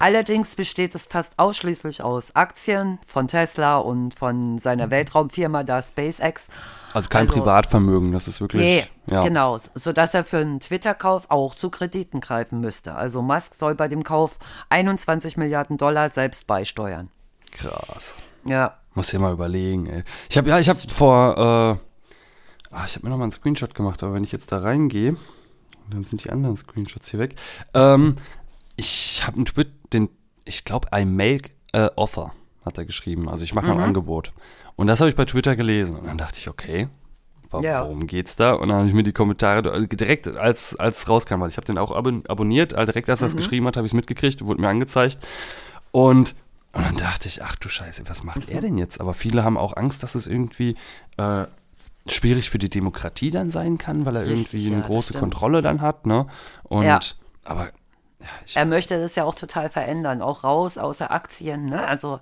Allerdings besteht es fast ausschließlich aus Aktien von Tesla und von seiner Weltraumfirma da SpaceX. Also kein Also- Privatvermögen, das ist wirklich. Nee, ja. genau, sodass er für einen Twitter-Kauf auch zu Krediten greifen müsste. Also Musk soll bei dem Kauf 21 Milliarden Dollar selbst beisteuern. Krass. Ja. Muss dir mal überlegen, ey. Ich habe ja, ich habe vor, äh, ah, ich habe mir noch mal einen Screenshot gemacht, aber wenn ich jetzt da reingehe, dann sind die anderen Screenshots hier weg. Ähm, ich habe einen Tweet, den, ich glaube, I make a offer, hat er geschrieben. Also ich mache ein Angebot. Und das habe ich bei Twitter gelesen. Und dann dachte ich, okay, wa- Ja. worum geht's da? Und dann habe ich mir die Kommentare direkt, als es rauskam, weil ich habe den auch abon abonniert, direkt als er es geschrieben hat, habe ich es mitgekriegt, wurde mir angezeigt. Und, und dann dachte ich, ach du Scheiße, was macht er denn jetzt? Aber viele haben auch Angst, dass es irgendwie äh, schwierig für die Demokratie dann sein kann, weil er Richtig, irgendwie ja, eine das große. Kontrolle dann hat, ne? Und Ja. aber ja, Er möchte das ja auch total verändern, auch raus außer Aktien. Ne? Also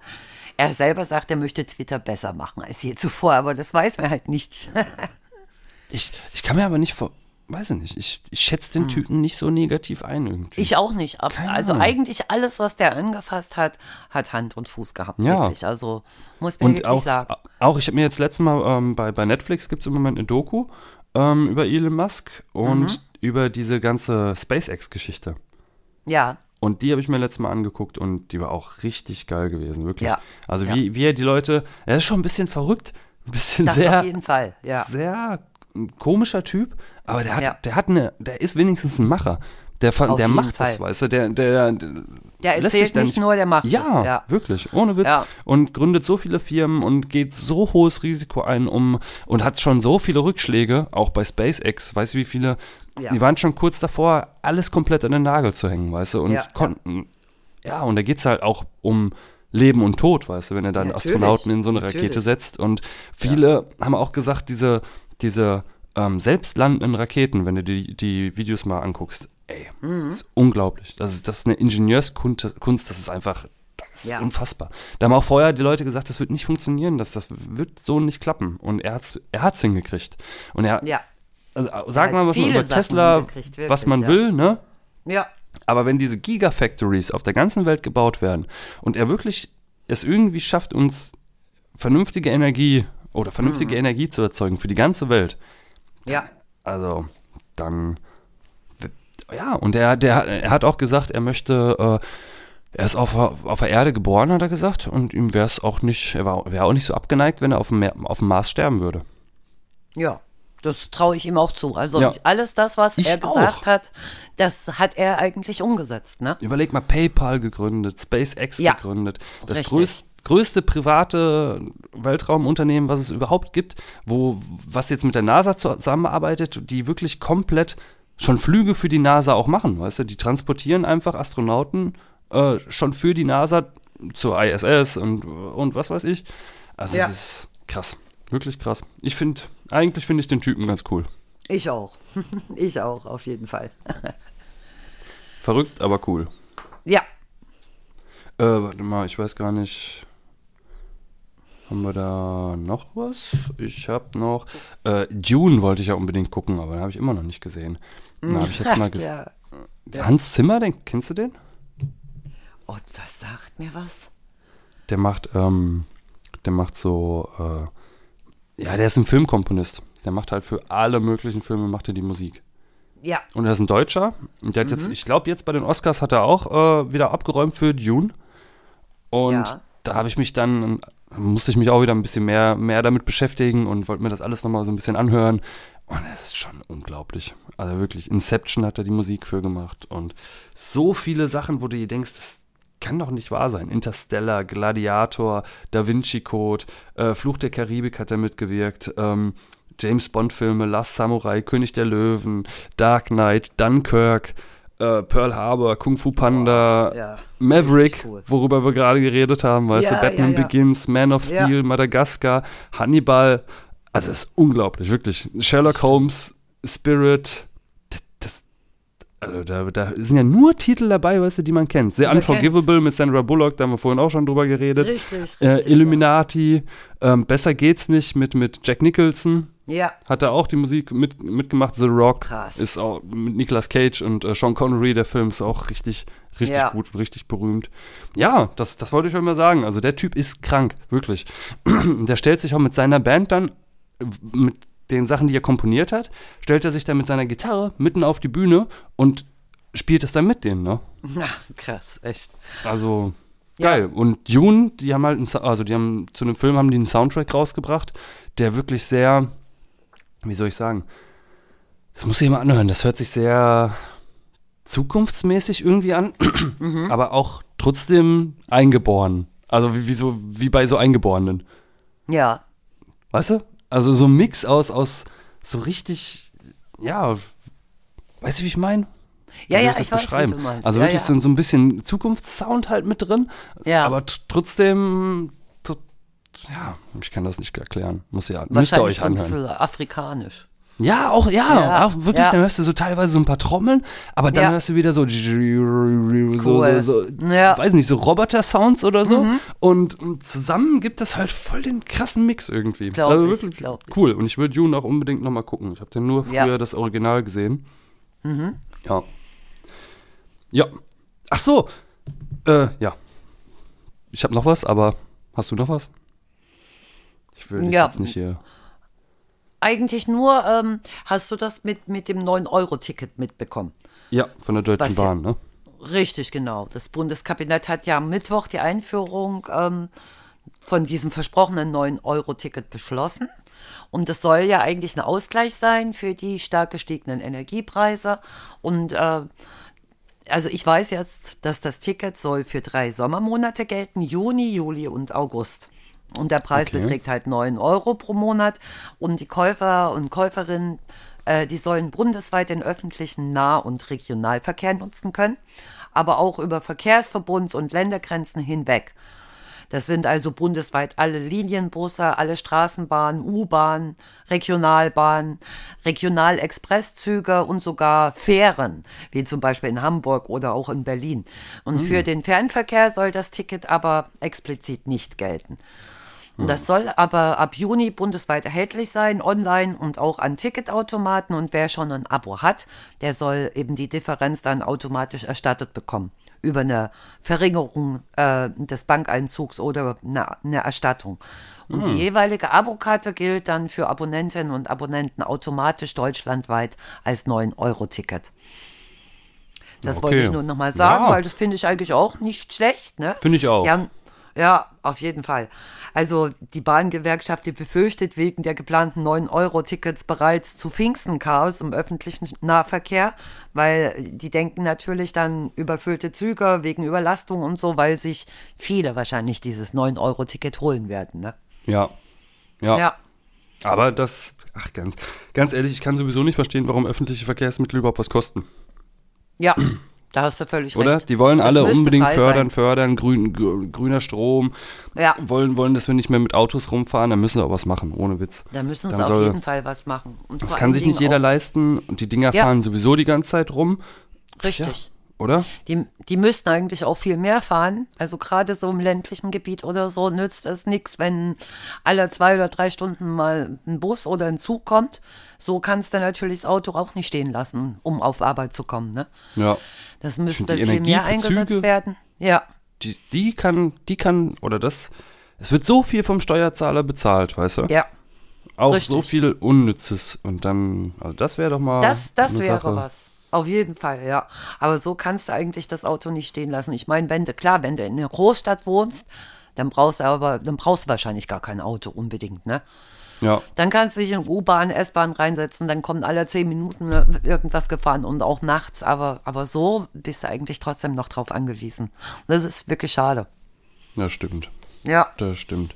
er selber sagt, er möchte Twitter besser machen als je zuvor, aber das weiß man halt nicht. ich, ich kann mir aber nicht vor, weiß ich nicht, ich, ich schätze den Typen nicht so negativ ein irgendwie. Hm. Ich auch nicht. Ab- also Ahnung. eigentlich alles, was der angefasst hat, hat Hand und Fuß gehabt. Ja. Wirklich. Also muss man Und wirklich auch, sagen. auch, ich habe mir jetzt letztes Mal ähm, bei, bei Netflix gibt es im Moment eine Doku ähm, über Elon Musk und Mhm. über diese ganze SpaceX-Geschichte. Ja, Und die habe ich mir letztes Mal angeguckt und die war auch richtig geil gewesen, wirklich. Ja. Also Ja. wie, wie er die Leute, er ist schon ein bisschen verrückt, ein bisschen das sehr, auf jeden Fall. Ja. sehr komischer Typ, aber der hat, Ja. der hat eine, der ist wenigstens ein Macher. Der, Auf der macht das, Fall. weißt du, der, der, der Der erzählt da nicht nur, der macht ja. Ja. wirklich, ohne Witz. Ja. Und gründet so viele Firmen und geht so hohes Risiko ein, um und hat schon so viele Rückschläge, auch bei SpaceX, weißt du, wie viele, Ja. die waren schon kurz davor, alles komplett an den Nagel zu hängen, weißt du, und konnten, ja, und da geht es halt auch um Leben und Tod, weißt du, wenn er dann Astronauten in so eine Rakete natürlich. setzt. Und viele haben auch gesagt, diese, diese ähm, selbstlandenden Raketen, wenn du die, die Videos mal anguckst, ey, Mhm. das ist unglaublich. Das ist, das ist eine Ingenieurskunst, Kunst, das ist einfach, das ist Ja. unfassbar. Da haben auch vorher die Leute gesagt, das wird nicht funktionieren, das, das wird so nicht klappen. Und er hat's, er hat's hingekriegt. Und er, Ja. also, sag mal, was man über Sachen Tesla, wirklich, was man ja. will, ne? Ja. Aber wenn diese Gigafactories auf der ganzen Welt gebaut werden und er wirklich es irgendwie schafft, uns vernünftige Energie oder vernünftige Mhm. Energie zu erzeugen für die ganze Welt, Ja. also dann ja, und er, der, er hat auch gesagt, er möchte, äh, er ist auf, der- auf der Erde geboren, hat er gesagt, und ihm wäre es auch nicht, er wäre auch nicht so abgeneigt, wenn er auf dem, Meer, auf dem Mars sterben würde. Ja. Das traue ich ihm auch zu. Also Ja. alles das, was Ich er gesagt auch. hat, das hat er eigentlich umgesetzt, ne? Überleg mal, PayPal gegründet, SpaceX Ja, gegründet. Das richtig. Größ, größte private Weltraumunternehmen, was es überhaupt gibt, wo, was jetzt mit der NASA zusammenarbeitet, die wirklich komplett schon Flüge für die NASA auch machen, weißt du? Die transportieren einfach Astronauten äh, schon für die NASA zur ISS und, und was weiß ich. Also Ja. es ist krass, wirklich krass. Ich finde, eigentlich finde ich den Typen ganz cool. Ich auch. ich auch, auf jeden Fall. Verrückt, aber cool. Ja. Äh, warte mal, ich weiß gar nicht. Haben wir da noch was? Ich habe noch. Äh, Dune wollte ich ja unbedingt gucken, aber den habe ich immer noch nicht gesehen. Da habe ich jetzt mal gesehen. Ja. Hans Zimmer, den kennst du den? Oh, das sagt mir was. Der macht, ähm, der macht so, äh, ja, der ist ein Filmkomponist. Der macht halt für alle möglichen Filme macht er die Musik. Ja. Und er ist ein Deutscher. Und der hat Mhm. jetzt, ich glaube, jetzt bei den Oscars hat er auch äh, wieder abgeräumt für Dune. Und Ja. da habe ich mich dann, musste ich mich auch wieder ein bisschen mehr, mehr damit beschäftigen und wollte mir das alles nochmal so ein bisschen anhören. Und es ist schon unglaublich. Also wirklich, Inception hat er die Musik für gemacht. Und so viele Sachen, wo du dir denkst, das kann doch nicht wahr sein. Interstellar, Gladiator, Da Vinci Code, äh, Fluch der Karibik hat er mitgewirkt. Ähm, James Bond-Filme, Last Samurai, König der Löwen, Dark Knight, Dunkirk, äh, Pearl Harbor, Kung Fu Panda, Ja. Maverick, cool. worüber wir gerade geredet haben, weißt Ja, du, Batman ja. Begins, Man of. Steel, Madagaskar, Hannibal. Also es ist unglaublich, wirklich. Sherlock Holmes, Spirit, das, also da, da sind ja nur Titel dabei, weißt du, die man kennt. The man Unforgivable mit Sandra Bullock, da haben wir vorhin auch schon drüber geredet. Richtig, richtig. Äh, Illuminati, ähm, Besser geht's nicht mit, mit Jack Nicholson. Ja. Hat er auch die Musik mit, mitgemacht. The Rock Krass. ist auch mit Nicolas Cage und äh, Sean Connery, der Film ist auch richtig, richtig Ja. gut, richtig berühmt. Ja, das, das wollte ich euch mal sagen. Also der Typ ist krank, wirklich. der stellt sich auch mit seiner Band dann, mit den Sachen, die er komponiert hat, stellt er sich dann mit seiner Gitarre mitten auf die Bühne und spielt es dann mit denen, ne? Ja, krass, echt. Also Ja. geil. Und Dune, die haben halt, einen, also die haben zu einem Film haben die einen Soundtrack rausgebracht, der wirklich sehr, wie soll ich sagen, das muss ich mal anhören. Das hört sich sehr zukunftsmäßig irgendwie an, Mhm. aber auch trotzdem eingeboren. Also wie, wie so wie bei so Eingeborenen, Ja. weißt du? Also so ein Mix aus aus so richtig, ja, weißt du, wie ich meine? Ja, ja, ich das ich weiß. Also Ja, wirklich ja. So, so ein bisschen Zukunftssound halt mit drin, Ja. aber trotzdem, ja, ich kann das nicht erklären. Muss ja, müsst ihr euch so ein anhören. bisschen afrikanisch. Ja, auch, ja, Ja, auch wirklich, ja. dann hörst du so teilweise so ein paar Trommeln, aber dann Ja. hörst du wieder so, so, Cool. so, so Ja. Mhm. weiß nicht, so Roboter-Sounds oder so. Und, und zusammen gibt das halt voll den krassen Mix irgendwie. Glaub also ich, wirklich ich. cool. Und ich würde Dune auch unbedingt nochmal gucken. Ich habe den nur früher das Original gesehen. Mhm. Ja. Ja. Ach so. Äh, ja. Ich habe noch was, aber hast du noch was? Ich will dich Ja. jetzt nicht hier. Eigentlich nur, ähm, hast du das mit, mit dem 9-Euro-Ticket mitbekommen? Ja, von der Deutschen Was ja- Bahn, ne? Richtig, genau. Das Bundeskabinett hat ja am Mittwoch die Einführung ähm, von diesem versprochenen 9-Euro-Ticket beschlossen. Und das soll ja eigentlich ein Ausgleich sein für die stark gestiegenen Energiepreise. Und äh, also ich weiß jetzt, dass das Ticket soll für drei Sommermonate gelten, Juni, Juli und August. Und der Preis Okay. beträgt halt 9 Euro pro Monat. Und die Käufer und Käuferinnen, äh, die sollen bundesweit den öffentlichen Nah- und Regionalverkehr nutzen können, aber auch über Verkehrsverbunds- und Ländergrenzen hinweg. Das sind also bundesweit alle Linienbusse, alle Straßenbahnen, U-Bahnen, Regionalbahnen, Regionalexpresszüge und sogar Fähren, wie zum Beispiel in Hamburg oder auch in Berlin. Und für den Fernverkehr soll das Ticket aber explizit nicht gelten. Und das soll aber ab Juni bundesweit erhältlich sein, online und auch an Ticketautomaten. Und wer schon ein Abo hat, der soll eben die Differenz dann automatisch erstattet bekommen. Über eine Verringerung äh, des Bankeinzugs oder eine, eine Erstattung. Und die jeweilige Abokarte gilt dann für Abonnentinnen und Abonnenten automatisch deutschlandweit als 9-Euro-Ticket. Das wollte Okay. ich nur nochmal sagen, Ja. weil das finde ich eigentlich auch nicht schlecht. Ne? Finde ich auch. Die haben, ja, auf jeden Fall. Also die Bahngewerkschaft, die befürchtet wegen der geplanten 9-Euro-Tickets bereits zu Pfingsten Chaos im öffentlichen Nahverkehr, weil die denken natürlich dann überfüllte Züge wegen Überlastung und so, weil sich viele wahrscheinlich dieses 9-Euro-Ticket holen werden. Ne? Ja. Ja. Ja. Aber das, ach, ganz, ganz ehrlich, ich kann sowieso nicht verstehen, warum öffentliche Verkehrsmittel überhaupt was kosten. Ja, da hast du völlig Oder? recht. Die wollen Das alle unbedingt fördern, sein. fördern, grün, grü- grüner Strom. Ja. Wollen, wollen, dass wir nicht mehr mit Autos rumfahren, dann müssen sie auch was machen, ohne Witz. Da müssen sie Dann auf soll- jeden Fall was machen. Und Das kann sich nicht jeder auch- leisten und die Dinger Ja. fahren sowieso die ganze Zeit rum. Richtig. Ja, oder? Die, die müssten eigentlich auch viel mehr fahren. Also gerade so im ländlichen Gebiet oder so nützt es nichts, wenn alle zwei oder drei Stunden mal ein Bus oder ein Zug kommt. So kannst du natürlich das Auto auch nicht stehen lassen, um auf Arbeit zu kommen. Ne? Ja. Das müsste viel mehr eingesetzt Züge- werden. Ja, Die, die kann, die kann, oder das, es wird so viel vom Steuerzahler bezahlt, weißt du? ja. Auch richtig. so viel Unnützes. Und dann, also das wäre doch mal. Das, das wäre Sache. was. Auf jeden Fall, ja. Aber so kannst du eigentlich das Auto nicht stehen lassen. Ich meine, wenn du, klar, wenn du in einer Großstadt wohnst, dann brauchst du aber, dann brauchst du wahrscheinlich gar kein Auto unbedingt, ne? Ja. Dann kannst du dich in U-Bahn, S-Bahn reinsetzen, dann kommen alle zehn Minuten äh, irgendwas gefahren und auch nachts. Aber, aber so bist du eigentlich trotzdem noch drauf angewiesen. Das ist wirklich schade. Ja, stimmt. Ja. Das stimmt.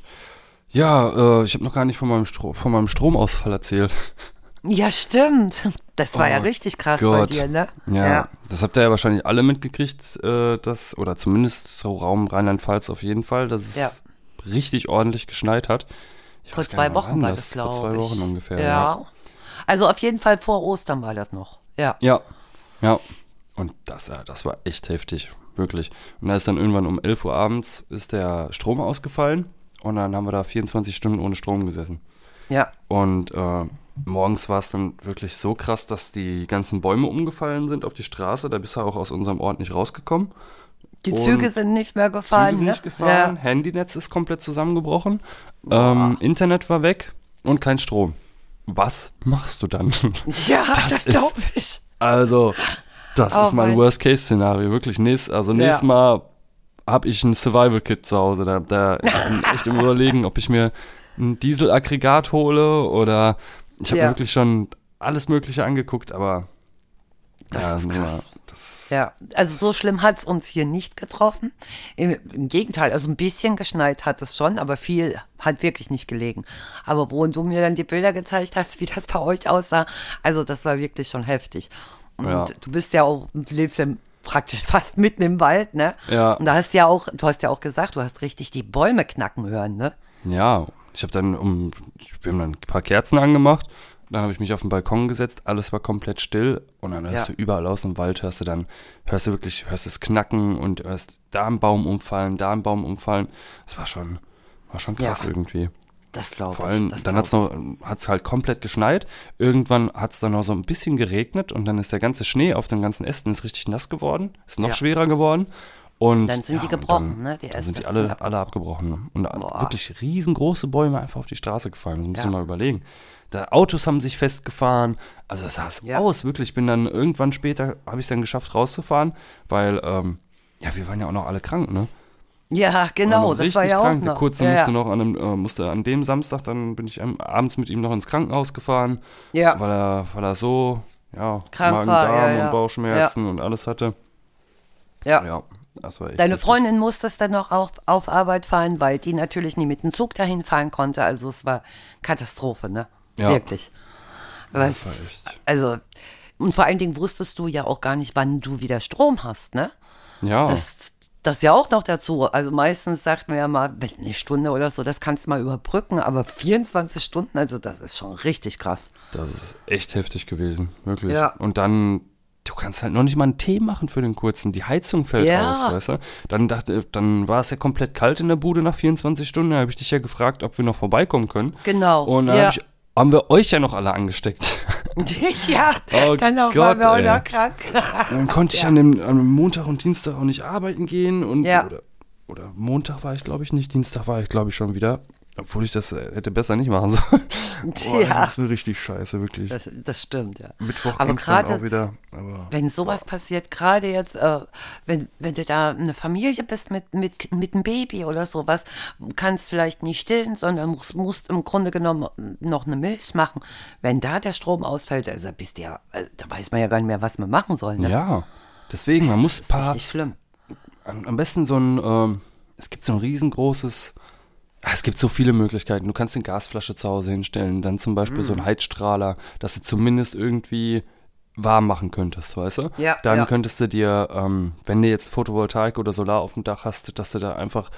Ja, äh, ich habe noch gar nicht von meinem, Stro von meinem Stromausfall erzählt. Ja, stimmt. Das war ja Oh richtig krass Gott. bei dir, ne? Ja, das habt ihr ja wahrscheinlich alle mitgekriegt, äh, dass, oder zumindest so Raum Rheinland-Pfalz auf jeden Fall, dass es Ja. richtig ordentlich geschneit hat. Vor zwei Wochen war das? glaube ich. Vor zwei Wochen ungefähr. Ja. Also auf jeden Fall vor Ostern war das noch. Ja. Ja, ja. Und das, ja, das war echt heftig, wirklich. Und da ist dann irgendwann um 11 Uhr abends ist der Strom ausgefallen und dann haben wir da 24 Stunden ohne Strom gesessen. Ja. Und äh, morgens war es dann wirklich so krass, dass die ganzen Bäume umgefallen sind auf die Straße. Da bist du auch aus unserem Ort nicht rausgekommen. Die Und Züge sind nicht mehr gefahren. Züge sind ne? nicht gefahren, Handynetz ist komplett zusammengebrochen, ähm, Internet war weg und kein Strom. Was machst du dann? Ja, Das das, glaube ich. Also, das Oh ist mein mein- Worst-Case-Szenario, wirklich. Nächst, also nächstes Ja. Mal habe ich ein Survival-Kit zu Hause. Da, da ich bin echt im Überlegen, ob ich mir ein Dieselaggregat hole oder ich habe Ja. mir wirklich schon alles Mögliche angeguckt, aber Das ja, ist krass. Das, Ja, also so schlimm hat es uns hier nicht getroffen. Im, Im Gegenteil, also ein bisschen geschneit hat es schon, aber viel hat wirklich nicht gelegen. Aber wo du mir dann die Bilder gezeigt hast, wie das bei euch aussah, also das war wirklich schon heftig. Und Ja. du bist ja auch, du lebst ja praktisch fast mitten im Wald, ne? Ja. Und da hast ja auch, du hast ja auch gesagt, du hast richtig die Bäume knacken hören, ne? Ja, ich habe dann um, wir haben dann ein paar Kerzen angemacht, dann habe ich mich auf den Balkon gesetzt, alles war komplett still und dann hörst Ja. du überall aus dem Wald, hörst du dann, hörst du wirklich, hörst es knacken und hörst da einen Baum umfallen, da einen Baum umfallen. Das war schon, war schon krass Ja. irgendwie. Das glaube ich. Vor allem, das dann glaub hat's noch, hat's halt komplett geschneit. Irgendwann hat's dann noch so ein bisschen geregnet und dann ist der ganze Schnee auf den ganzen Ästen ist richtig nass geworden, ist noch Ja. schwerer geworden. Und Dann sind die und gebrochen, dann, ne, die dann sind die alle, alle abgebrochen. Und Boah. wirklich riesengroße Bäume einfach auf die Straße gefallen. Das musst Ja. du mal überlegen. Da Autos haben sich festgefahren. Also es sah es Ja. aus, wirklich. Ich bin dann irgendwann später, habe ich es dann geschafft rauszufahren, weil, ähm, ja, wir waren ja auch noch alle krank, ne? Ja, genau, das war ja auch krank. Der noch. Kurze ja, musste ja. noch an einem, äh, musste an dem Samstag, dann bin ich abends mit ihm noch ins Krankenhaus gefahren, Ja. weil er, weil er so, ja, Krank war, Magen-Darm ja, und Bauchschmerzen und alles hatte. ja. Ja, das war echt. Deine heftig. Freundin musste es dann noch auf, auf Arbeit fahren, weil die natürlich nie mit dem Zug dahin fahren konnte. Also es war Katastrophe, ne? Ja. Wirklich. Echt- Also, und vor allen Dingen wusstest du ja auch gar nicht, wann du wieder Strom hast, ne? Ja, Das, das ja auch noch dazu. Also meistens sagt man ja mal, eine Stunde oder so, das kannst du mal überbrücken, aber 24 Stunden, also das ist schon richtig krass. das ist echt heftig gewesen, wirklich. Ja. Und dann, du kannst halt noch nicht mal einen Tee machen für den kurzen. Die Heizung fällt Ja. aus, weißt du? Dann dachte, dann war es ja komplett kalt in der Bude nach 24 Stunden. Da habe ich dich ja gefragt, ob wir noch vorbeikommen können. Genau. Und dann ja. hab ich, haben wir euch ja noch alle angesteckt. ja, Oh dann auch Gott, waren wir auch noch krank. Dann konnte ich an dem, an Montag und Dienstag auch nicht arbeiten gehen und Ja. oder, oder Montag war ich glaube ich nicht, Dienstag war ich glaube ich schon wieder, obwohl ich das äh, hätte besser nicht machen sollen. Boah, Ja. Das ist richtig scheiße, wirklich. Das, das stimmt, ja. Mittwoch aber gerade auch wieder. Aber Wenn sowas passiert, gerade jetzt, äh, wenn, wenn du da eine Familie bist mit, mit, mit einem Baby oder sowas, kannst vielleicht nicht stillen, sondern musst, musst im Grunde genommen noch eine Milch machen. Wenn da der Strom ausfällt, also bist ja, äh, da weiß man ja gar nicht mehr, was man machen soll. Ne? ja, deswegen, man muss Das ein ist paar, richtig schlimm. am, am besten so ein, ähm, es gibt so ein riesengroßes, es gibt so viele Möglichkeiten. Du kannst eine Gasflasche zu Hause hinstellen, dann zum Beispiel Mm. so einen Heizstrahler, dass du zumindest irgendwie warm machen könntest, weißt du? Ja, Dann ja. könntest du dir, ähm, wenn du jetzt Photovoltaik oder Solar auf dem Dach hast, dass du da einfach,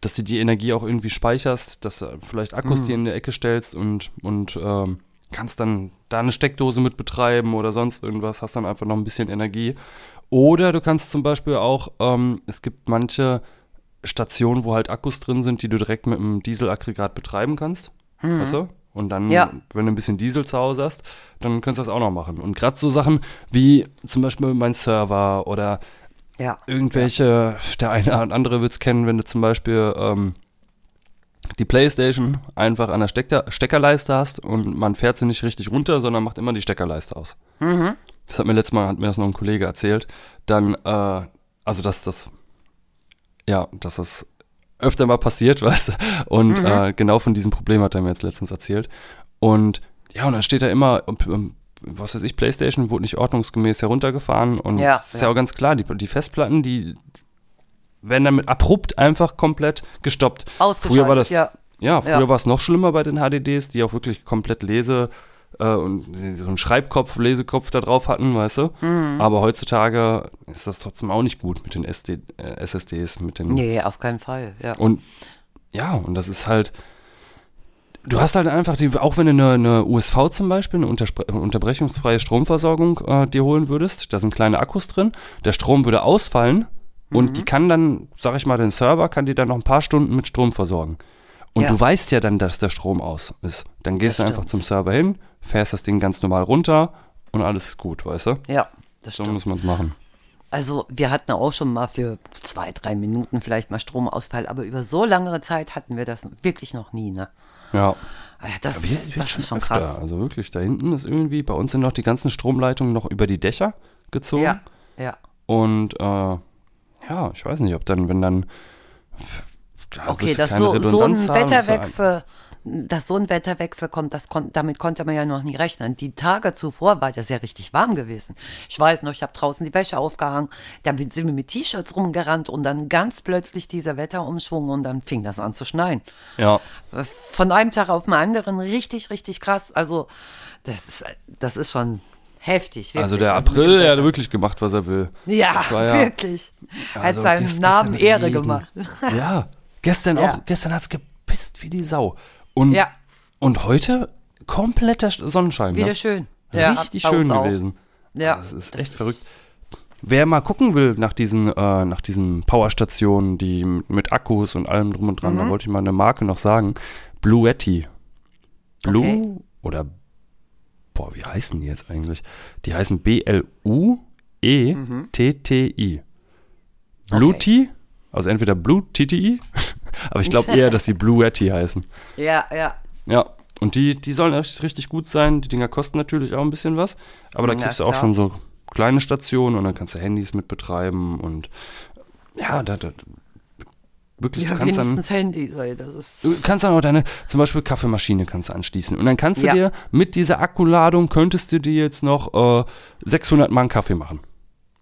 dass du die Energie auch irgendwie speicherst, dass du vielleicht Akkus Mm. dir in die Ecke stellst und, und ähm, kannst dann da eine Steckdose mit betreiben oder sonst irgendwas, hast dann einfach noch ein bisschen Energie. Oder du kannst zum Beispiel auch, ähm, es gibt manche Stationen, wo halt Akkus drin sind, die du direkt mit einem Dieselaggregat betreiben kannst. Weißt du? Und dann, Mhm. Ja. wenn du ein bisschen Diesel zu Hause hast, dann kannst du das auch noch machen. Und gerade so Sachen wie zum Beispiel mein Server oder Ja. irgendwelche, der eine oder andere wird es kennen, wenn du zum Beispiel ähm, die Playstation einfach an der Stecker, Steckerleiste hast und man fährt sie nicht richtig runter, sondern macht immer die Steckerleiste aus. Das hat mir letztes Mal, hat mir das noch ein Kollege erzählt. Dann, äh, also dass das, ja, dass das öfter mal passiert, du? Und äh, genau von diesem Problem hat er mir jetzt letztens erzählt. Und ja, und dann steht da immer, ähm, was weiß ich, Playstation wurde nicht ordnungsgemäß heruntergefahren und Ja, ist ja. auch ganz klar, die, die Festplatten, die werden damit abrupt einfach komplett gestoppt. Früher war das, ja. ja, früher Ja. war es noch schlimmer bei den HDDs, die auch wirklich komplett Lese äh, und so einen Schreibkopf, Lesekopf da drauf hatten, weißt du. Mhm. Aber heutzutage ist das trotzdem auch nicht gut mit den SD, äh, SSDs, mit den Nee, auf keinen Fall, ja. und ja, und das ist halt, Du hast halt einfach, die, auch wenn du eine, eine USV zum Beispiel, eine Unterspre unterbrechungsfreie Stromversorgung äh, dir holen würdest, da sind kleine Akkus drin, der Strom würde ausfallen und Mhm. die kann dann, sag ich mal, den Server kann die dann noch ein paar Stunden mit Strom versorgen. Und Ja. du weißt ja dann, dass der Strom aus ist. Dann gehst Das du einfach stimmt. zum Server hin, fährst das Ding ganz normal runter und alles ist gut, weißt du? Ja, das So stimmt. muss man es machen. Also wir hatten auch schon mal für zwei, drei Minuten vielleicht mal Stromausfall, aber über so lange Zeit hatten wir das wirklich noch nie, ne? Ja. Ah ja, Das, Wir- ist, wird das ist schon öfter. krass. Also wirklich, da hinten ist irgendwie, bei uns sind noch die ganzen Stromleitungen noch über die Dächer gezogen. Ja, ja. Und äh, ja, ich weiß nicht, ob dann, wenn dann. da Okay, dass keine so, so ein Wetterwechsel, dass so ein Wetterwechsel kommt, das kon damit konnte man ja noch nie rechnen. Die Tage zuvor war das ja richtig warm gewesen. Ich weiß noch, ich habe draußen die Wäsche aufgehangen, da sind wir mit T-Shirts rumgerannt und dann ganz plötzlich dieser Wetterumschwung und dann fing das an zu schneien. Ja, Von einem Tag auf den anderen richtig, richtig krass. Also das ist, das ist schon heftig. also wirklich. der mit dem April, der Wetter. hat wirklich gemacht, was er will. Ja, ja- wirklich. Also hat seinem Namen Ehre Regen. gemacht. Ja, gestern Ja. auch, gestern hat es gepisst wie die Sau. Und, Ja. und heute kompletter Sonnenschein. Wieder ne? schön. Ja, Richtig schön auch. gewesen. Ja, Das ist das echt ist- verrückt. Wer mal gucken will nach diesen, äh, nach diesen Powerstationen, die mit Akkus und allem drum und dran, Mhm. da wollte ich mal eine Marke noch sagen. Bluetti. Blue Okay. oder boah, wie heißen die jetzt eigentlich? Die heißen B-L-U-E-T-T-I. Blueti, also entweder Blue TTI, aber ich glaube eher, dass die Bluetti heißen. Ja, ja. Ja, und die, die sollen echt richtig gut sein. Die Dinger kosten natürlich auch ein bisschen was, aber da kriegst du auch klar. schon so kleine Stationen und dann kannst du Handys mit betreiben und ja, da, da wirklich, Ja, du kannst dann, Handy, das ist. du kannst dann auch deine, zum Beispiel Kaffeemaschine kannst du anschließen und dann kannst du Ja. dir mit dieser Akkuladung, könntest du dir jetzt noch äh, 600 Mal einen Kaffee machen.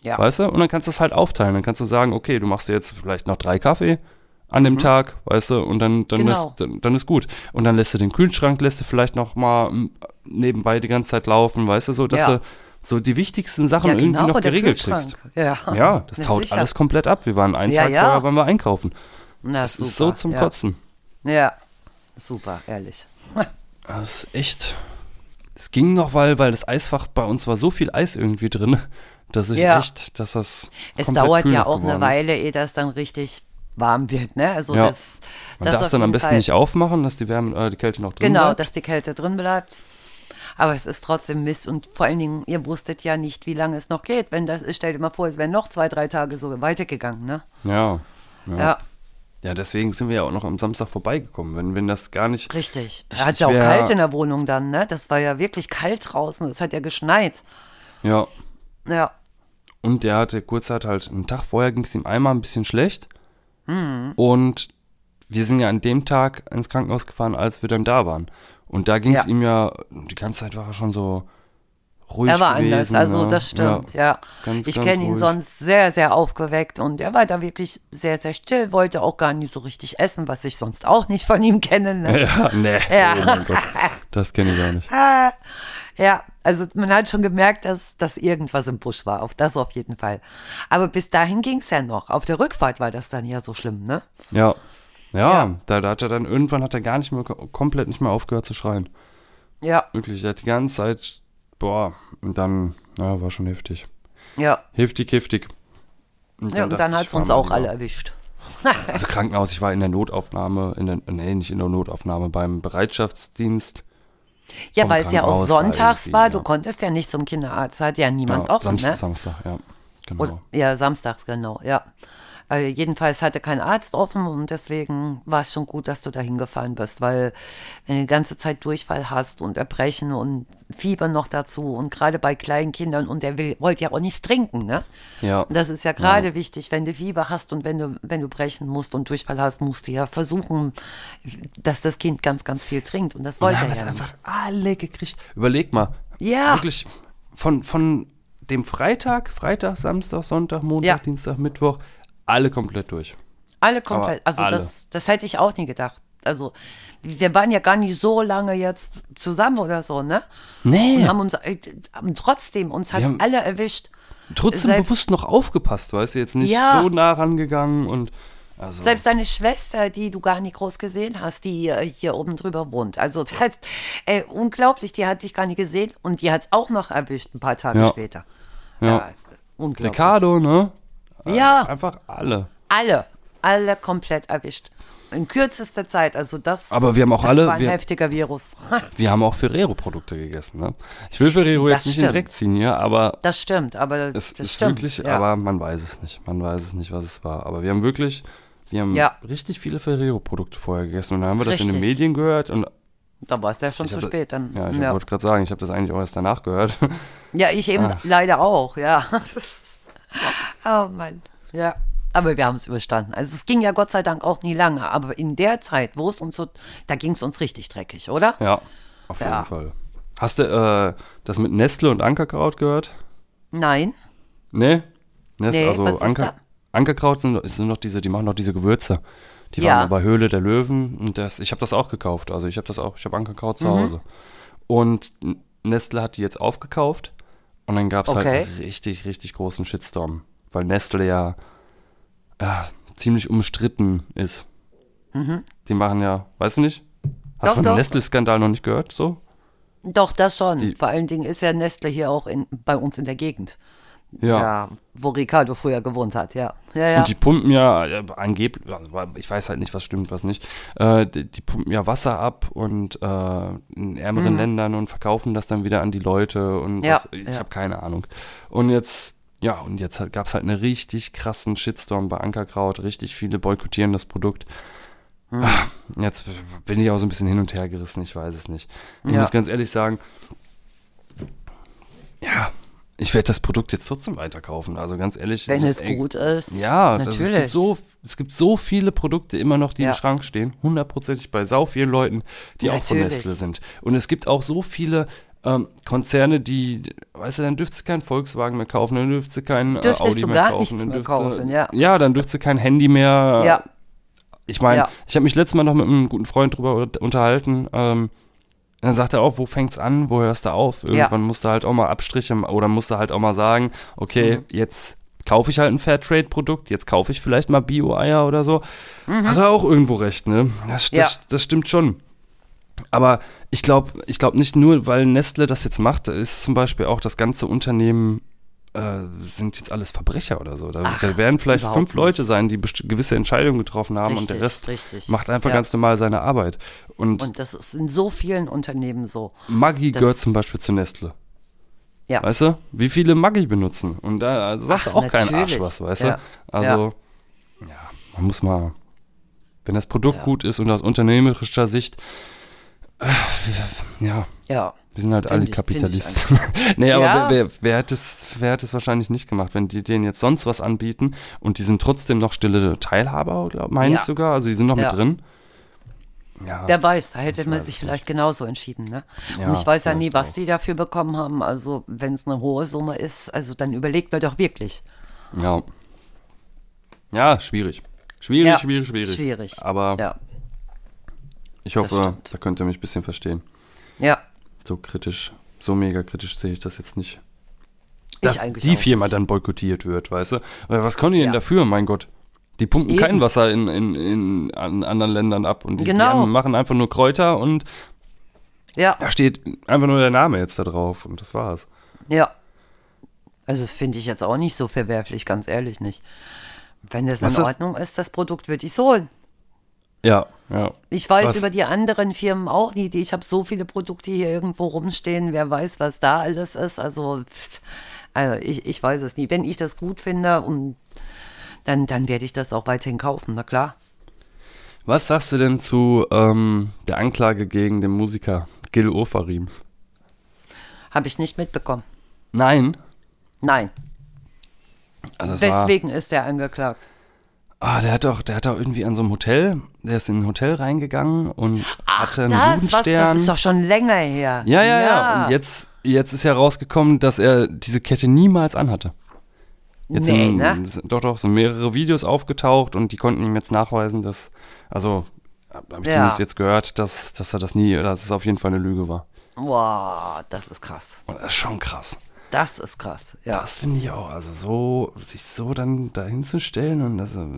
Ja. Weißt du? Und dann kannst du es halt aufteilen. Dann kannst du sagen, okay, du machst dir jetzt vielleicht noch drei Kaffee an dem Tag, weißt du, und dann, dann, Mhm. Genau. lässt, dann, dann ist gut. Und dann lässt du den Kühlschrank, lässt du vielleicht noch mal mm, nebenbei die ganze Zeit laufen, weißt du, so, dass Ja. du so die wichtigsten Sachen Ja, irgendwie genau, noch der geregelt kriegst. Ja, Ja, das Na, taut sicher. alles komplett ab. Wir waren einen Tag vorher, waren wir einkaufen. Na, Das super. ist so zum. Kotzen. Ja, super, ehrlich. Das ist echt. Es ging noch, weil, weil das Eisfach bei uns war so viel Eis irgendwie drin, dass ich Ja. echt, dass das. Es dauert ja auch eine ist. Weile, ehe das dann richtig warm wird, ne? Also Ja. das, Man das darf es dann am besten Fall. nicht aufmachen, dass die Wärme, äh, die Kälte noch drin Genau, bleibt. dass die Kälte drin bleibt. Aber es ist trotzdem Mist und vor allen Dingen, ihr wusstet ja nicht, wie lange es noch geht. Wenn das, stell dir mal vor, es wären noch zwei, drei Tage so weitergegangen, ne? Ja. Ja, Ja. ja, deswegen sind wir ja auch noch am Samstag vorbeigekommen. Wenn, wenn das gar nicht. richtig. Ich- Er hat ja auch kalt in der Wohnung dann, ne? Das war ja wirklich kalt draußen. Es hat ja geschneit. Ja. Ja, Und der hatte kurzzeit halt, einen Tag vorher ging es ihm einmal ein bisschen schlecht. Mhm. Und wir sind ja an dem Tag ins Krankenhaus gefahren, als wir dann da waren. Und da ging es Ja. ihm ja, die ganze Zeit war er schon so ruhig er war gewesen. anders, also ne? das stimmt, ja. ganz, ich kenne ihn sonst sehr, sehr aufgeweckt und er war da wirklich sehr, sehr still, wollte auch gar nicht so richtig essen, was ich sonst auch nicht von ihm kenne. Ne? Ja, nee. Ja. Oh. Das kenne ich gar nicht. Ja, also man hat schon gemerkt, dass, dass irgendwas im Busch war, auf das auf jeden Fall. Aber bis dahin ging es ja noch. Auf der Rückfahrt war das dann ja so schlimm, ne? Ja. Ja, Ja. Da, da hat er dann irgendwann hat er gar nicht mehr komplett nicht mehr aufgehört zu schreien. Ja, Wirklich, der hat die ganze Zeit, boah, und dann, ja, war schon heftig. ja. Heftig, heftig. Und ja und dann hat es uns auch lieber. alle erwischt. Also Krankenhaus, ich war in der Notaufnahme, in der, nee, nicht in der Notaufnahme, beim Bereitschaftsdienst. Ja, weil es ja auch sonntags war, ja. du konntest ja nicht zum Kinderarzt, hat ja niemand ja, offen, Samstag, ne? Samstag, ja, genau. Oder, ja, samstags, genau, ja. Äh, jedenfalls hatte kein Arzt offen und deswegen war es schon gut, dass du da hingefahren bist, weil wenn du die ganze Zeit Durchfall hast und Erbrechen und Fieber noch dazu und gerade bei kleinen Kindern und der will, wollte ja auch nichts trinken, ne? Ja. Und das ist ja gerade wichtig, wenn du Fieber hast und wenn du, wenn du brechen musst und Durchfall hast, musst du ja versuchen, dass das Kind ganz, ganz viel trinkt und das wollte haben er ja einfach alle gekriegt. Überleg mal. Ja. Wirklich von, von dem Freitag, Freitag, Samstag, Sonntag, Montag, Ja. Dienstag, Mittwoch, alle komplett durch. Alle komplett. Aber Also alle. das, das hätte ich auch nie gedacht. Also wir waren ja gar nicht so lange jetzt zusammen oder so, ne? Nee. Und haben uns äh, haben trotzdem uns haben- alle erwischt. Trotzdem Selbst- bewusst noch aufgepasst, weißt du, jetzt nicht Ja. so nah rangegangen und Also, Selbst deine Schwester, die du gar nicht groß gesehen hast, die äh, hier oben drüber wohnt. Also das, ey, unglaublich, die hat dich gar nicht gesehen und die hat es auch noch erwischt ein paar Tage Ja. später. Ja. unglaublich. Ricardo, ne? Ja, Einfach alle. alle, alle komplett erwischt. In kürzester Zeit, also das, Aber wir haben auch das alle- war ein wir- heftiger Virus. Wir haben auch Ferrero-Produkte gegessen, ne? Ich will Ferrero Das jetzt nicht in den stimmt. Dreck ziehen hier, aber Das stimmt, aber es das ist stimmt. wirklich, ja. aber man weiß es nicht. Man weiß es nicht, was es war. Aber wir haben wirklich, wir haben Ja. richtig viele Ferrero-Produkte vorher gegessen. Und dann haben wir das in den Richtig. Medien gehört und da war es ja schon zu hab- spät. Dann, ja, ich ja. wollte gerade sagen, ich habe das eigentlich auch erst danach gehört. ja, ich eben Ah. leider auch, ja. Das ist- oh Mann, ja. Aber wir haben es überstanden. Also es ging ja Gott sei Dank auch nie lange. Aber in der Zeit, wo es uns so, da ging es uns richtig dreckig, oder? ja, auf Ja. jeden Fall. Hast du äh, das mit Nestle und Ankerkraut gehört? Nein. Nee? Nestle, Nee, also Anker? Ankerkraut sind, sind noch diese, die machen noch diese Gewürze. Die Ja. waren bei Höhle der Löwen und das, ich habe das auch gekauft. Also ich habe das auch, ich habe Ankerkraut Mhm. zu Hause. Und Nestle hat die jetzt aufgekauft und dann gab es halt Okay. einen richtig, richtig großen Shitstorm, weil Nestle ja, ja ziemlich umstritten ist. Die machen ja, weißt du nicht? Hast Mhm. Doch, du von dem. Nestle-Skandal noch nicht gehört? So? Doch, das schon. Die- Vor allen Dingen ist ja Nestle hier auch in, bei uns in der Gegend. Ja. Da, wo Ricardo früher gewohnt hat, ja. Ja, ja. Und die pumpen ja, ja angeblich, also, ich weiß halt nicht, was stimmt, was nicht. Äh, die, die pumpen ja Wasser ab und äh, in ärmeren Ländern und verkaufen das dann wieder an die Leute und Mhm. Ja, was, ich ja. habe keine Ahnung. Und jetzt, ja, und jetzt halt, gab es halt einen richtig krassen Shitstorm bei Ankerkraut, richtig viele boykottieren das Produkt. Mhm. Ah, Jetzt bin ich auch so ein bisschen hin und her gerissen, ich weiß es nicht. Ich Ja. muss ganz ehrlich sagen, ja, ich werde das Produkt jetzt trotzdem weiterkaufen. Also ganz ehrlich. Wenn es ey, gut ist. ja, das, natürlich. es, gibt so, es gibt so viele Produkte immer noch, die Ja. im Schrank stehen, hundertprozentig bei sau vielen Leuten, die auch von Natürlich. Nestle sind. Und es gibt auch so viele ähm, Konzerne, die, weißt du, dann dürft ihr keinen Volkswagen mehr kaufen, dann dürft ihr keinen äh, Dürftest Audi du mehr gar kaufen. dann mehr dürft ihr- kaufen, ja. Ja, dann dürft ihr kein Handy mehr. ja, Ich meine, Ja. ich habe mich letztes Mal noch mit einem guten Freund drüber unter- unterhalten. Ähm, dann sagt er auch, wo fängt's an, wo hörst du auf? Irgendwann musst du halt auch mal Abstriche oder musst du halt auch mal sagen, okay, Mhm. jetzt kaufe ich halt ein Fairtrade-Produkt, jetzt kaufe ich vielleicht mal Bio-Eier oder so. Mhm. Hat er auch irgendwo recht, ne? Das, das, Ja. das stimmt schon. Aber ich glaube ich glaub nicht nur, weil Nestle das jetzt macht, ist zum Beispiel auch das ganze Unternehmen äh, sind jetzt alles Verbrecher oder so. Da, Ach, da werden vielleicht fünf Leute sein, die gewisse Entscheidungen getroffen haben und der Richtig, Rest richtig. macht einfach Ja. ganz normal seine Arbeit. Und, Und das ist in so vielen Unternehmen so. Maggi gehört zum Beispiel zu Nestle. Ja. Weißt du? Wie viele Maggi benutzen? Und da sagt Ach, auch kein natürlich. Arsch was, weißt Ja. du? Also, ja. man muss mal, wenn das Produkt gut ist und aus unternehmerischer Sicht, ja, Ja. wir sind halt Find alle ich- Kapitalisten. nee, aber Ja. wer, wer, wer, hätte es, wer hätte es wahrscheinlich nicht gemacht, wenn die denen jetzt sonst was anbieten und die sind trotzdem noch stille Teilhaber, meine Ja. ich sogar, also die sind noch Ja. mit drin. Ja, Wer weiß, da hätte man sich vielleicht genauso entschieden. Ne? Ja, Und ich weiß ja nie, was auch. die dafür bekommen haben. Also, wenn es eine hohe Summe ist, also dann überlegt man doch wirklich. ja. Ja, schwierig. Schwierig, Ja, schwierig, schwierig. schwierig. Aber Ja. Ich hoffe, da könnt ihr mich ein bisschen verstehen. Ja. So kritisch, so mega kritisch sehe ich das jetzt nicht. Ich Dass die Firma dann boykottiert wird, weißt du? Weil was können die denn Ja. dafür, mein Gott? Die pumpen Eben. kein Wasser in, in, in an anderen Ländern ab und die, Genau. die machen einfach nur Kräuter und Ja. da steht einfach nur der Name jetzt da drauf und das war's. Ja. Also, das finde ich jetzt auch nicht so verwerflich, ganz ehrlich nicht. Wenn das Was in Ordnung ist, das Produkt würde ich so holen. Ja, ja. Ich weiß Was- über die anderen Firmen auch nicht. Ich habe so viele Produkte hier irgendwo rumstehen. Wer weiß, was da alles ist. Also, pff, also ich, ich weiß es nie. Wenn ich das gut finde, und dann, dann werde ich das auch weiterhin kaufen. Na klar. Was sagst du denn zu ähm, der Anklage gegen den Musiker Gil Ofarim? Habe ich nicht mitbekommen. Nein. Nein. Also Weswegen ist er angeklagt? Ah, der hat doch, der hat doch irgendwie an so einem Hotel, der ist in ein Hotel reingegangen und hatte einen Das, was, das ist doch schon länger her. ja, ja, ja, Und jetzt, jetzt ist ja rausgekommen, dass er diese Kette niemals anhatte. Jetzt nee, sind, ne? sind doch, doch, sind mehrere Videos aufgetaucht und die konnten ihm jetzt nachweisen, dass, also, habe ich Ja. zumindest jetzt gehört, dass, dass er das nie, dass es auf jeden Fall eine Lüge war. Boah, das ist krass. Und das ist schon krass. Das ist krass. Ja. Das finde ich auch. Also so, sich so dann dahin zu stellen und das, äh,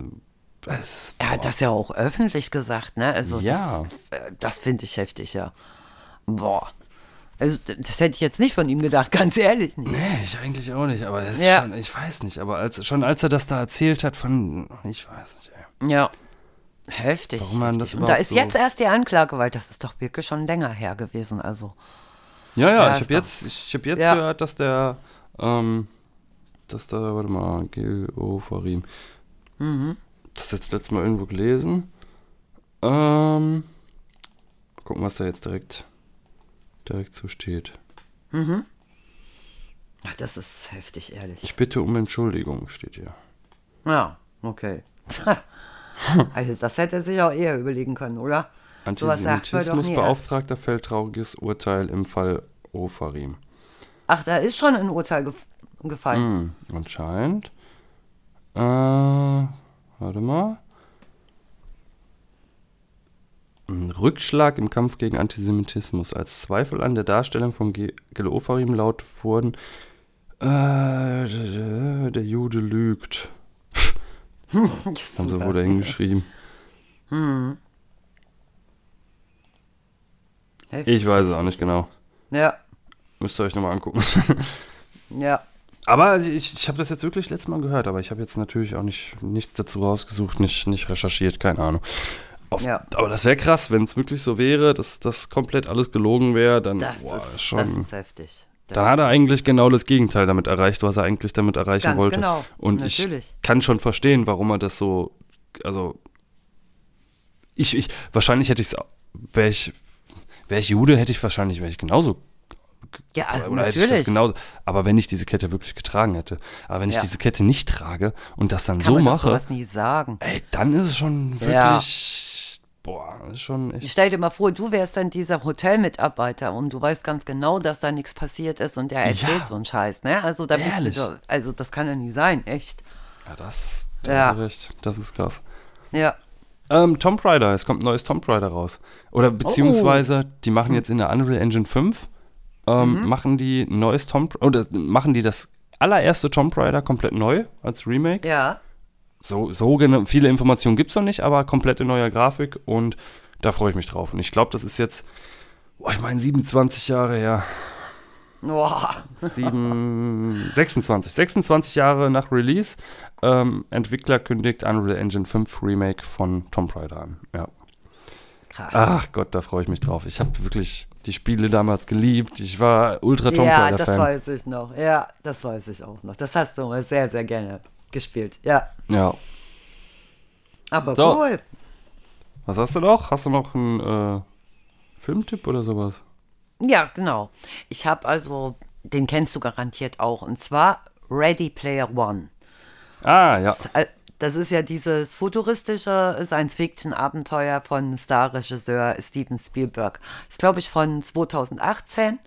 es, Er hat das ja auch öffentlich gesagt, ne? Also Ja. das, äh, das finde ich heftig, ja. Boah. Also das hätte ich jetzt nicht von ihm gedacht, ganz ehrlich nicht. Nee, ich eigentlich auch nicht, aber das ist Ja. schon, ich weiß nicht, aber als, schon als er das da erzählt hat von, ich weiß nicht, ey. Ja. Heftig. Warum man das heftig. Und da ist so- jetzt erst die Anklage, weil das ist doch wirklich schon länger her gewesen. Also, Ja, ja, Ja, ich habe jetzt, ich habe jetzt Ja. gehört, dass der, ähm, dass da, warte mal, Geofarim. Mhm. Das jetzt letztes Mal irgendwo gelesen. Ähm, gucken, was da jetzt direkt, direkt so steht. ach, das ist heftig, ehrlich. Ich bitte um Entschuldigung, steht hier. Ja, okay. also das hätte er sich auch eher überlegen können, oder? Antisemitismusbeauftragter fällt trauriges Urteil im Fall Ofarim. Ach, da ist schon ein Urteil gef gefallen. Hm, anscheinend. Äh, warte mal. Ein Rückschlag im Kampf gegen Antisemitismus. Als Zweifel an der Darstellung von Gil Ofarim laut wurden, äh, der, Jude lügt. Haben sie wohl dahin geschrieben. Heftig. Ich weiß es auch nicht genau. Ja, Müsst ihr euch nochmal angucken. ja. Aber ich, ich habe das jetzt wirklich letztes Mal gehört, aber ich habe jetzt natürlich auch nicht nichts dazu rausgesucht, nicht, nicht recherchiert, keine Ahnung. Auf, Ja. Aber das wäre krass, wenn es wirklich so wäre, dass das komplett alles gelogen wäre, dann, Das, boah, ist, schon, das ist heftig. Das dann hat er eigentlich genau das Gegenteil damit erreicht, was er eigentlich damit erreichen Ganz wollte. genau, Und natürlich. ich kann schon verstehen, warum er das so, also ich, ich wahrscheinlich hätte ich es, wäre ich, wäre ich Jude, hätte ich wahrscheinlich, wäre ich genauso ja, also oder hätte ich das natürlich. genau, aber wenn ich diese Kette wirklich getragen hätte, aber wenn ich Ja. diese Kette nicht trage und das dann Kann so man mache, sowas nie sagen. ey, dann ist es schon Ja. wirklich, boah, ist schon echt, Stell dir mal vor, du wärst dann dieser Hotelmitarbeiter und du weißt ganz genau, dass da nichts passiert ist und der erzählt Ja. so einen Scheiß, ne? Also da bist du also das kann ja nie sein, echt. ja, das, da Ja. hast du recht, das ist krass. Ja. Ähm, Tomb Raider, es kommt ein neues Tomb Raider raus. Oder beziehungsweise, die machen Hm. jetzt in der Unreal Engine 5, ähm, Mhm. machen die neues Tomb, oder machen die das allererste Tomb Raider komplett neu als Remake. Ja. So, so viele Informationen gibt es noch nicht, aber komplett in neuer Grafik und da freue ich mich drauf. Und ich glaube, das ist jetzt, boah, ich meine, 27 Jahre her. Boah. Sieben, 26. 26 Jahre nach Release. Ähm, Entwickler kündigt Unreal Engine 5 Remake von Tomb Raider an. Ja. Krass. Ach Gott, da freue ich mich drauf. Ich habe wirklich die Spiele damals geliebt. Ich war ultra Tomb ja, Raider das Fan. weiß ich noch. Ja, das weiß ich auch noch. Das hast du mal sehr, sehr gerne gespielt. Ja. Ja. Aber So. cool. Was hast du noch? Hast du noch einen äh, Filmtipp oder sowas? Ja, genau. Ich habe also, den kennst du garantiert auch, und zwar Ready Player One. Ah, ja. Äh, Das ist ja dieses futuristische Science-Fiction-Abenteuer von Starregisseur Steven Spielberg. Ist, glaube ich, von 2018.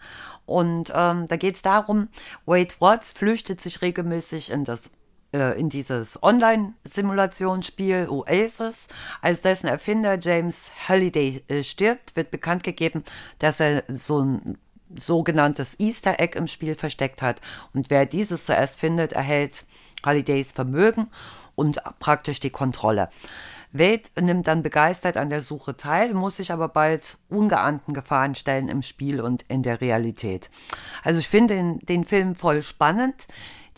Und ähm, da geht es darum, Wade Watts flüchtet sich regelmäßig in das äh, in dieses Online-Simulationsspiel Oasis. Als dessen Erfinder James Halliday äh, stirbt, wird bekannt gegeben, dass er so ein sogenanntes Easter Egg im Spiel versteckt hat. Und wer dieses zuerst findet, erhält Hallidays Vermögen und praktisch die Kontrolle. Wade nimmt dann begeistert an der Suche teil, muss sich aber bald ungeahnten Gefahren stellen im Spiel und in der Realität. Also ich finde den, den Film voll spannend.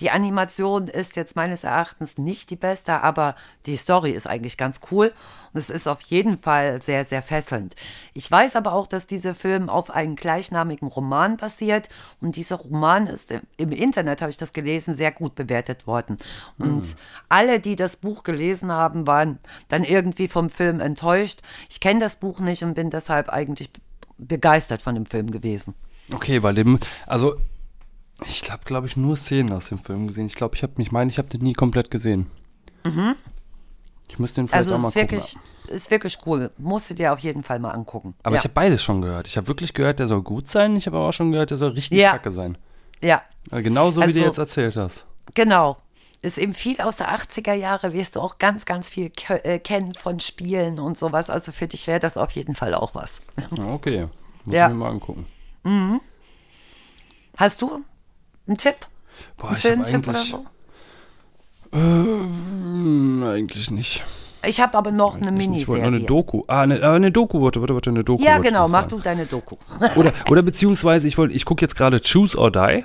Die Animation ist jetzt meines Erachtens nicht die beste, aber die Story ist eigentlich ganz cool und es ist auf jeden Fall sehr, sehr fesselnd. Ich weiß aber auch, dass dieser Film auf einem gleichnamigen Roman basiert und dieser Roman ist im, Internet, habe ich das gelesen, sehr gut bewertet worden. Und alle, die das Buch gelesen haben, waren dann irgendwie vom Film enttäuscht. Ich kenne das Buch nicht und bin deshalb eigentlich begeistert von dem Film gewesen. Okay, weil dem, also ich habe, glaube ich, nur Szenen aus dem Film gesehen. Ich glaube, ich habe mich, meine, ich habe den nie komplett gesehen. Ich müsste den vielleicht Also auch mal ist gucken. wirklich, ist wirklich cool. Musst du dir auf jeden Fall mal angucken. Aber ja. ich habe beides schon gehört. Ich habe wirklich gehört, der soll gut sein. Ich habe aber auch schon gehört, der soll richtig Ja. kacke sein. ja, Genauso wie du Also- jetzt erzählt hast. genau. Ist eben viel aus der 80er Jahre, wirst du auch ganz, ganz viel äh, kennen von Spielen und sowas. Also für dich wäre das auf jeden Fall auch was. Okay, muss Ja. ich mir mal angucken. Hast du einen Tipp? Boah, habe Filmtipp oder eigentlich, so? Hm, eigentlich nicht. Ich habe aber noch eine Ich wollte noch eine Miniserie. Doku. Ah, eine, ah, eine Doku, warte, warte, warte, eine Doku. Ja, genau, mach sagen. du deine Doku. Oder, oder beziehungsweise, ich wollte, ich gucke jetzt gerade Choose or Die.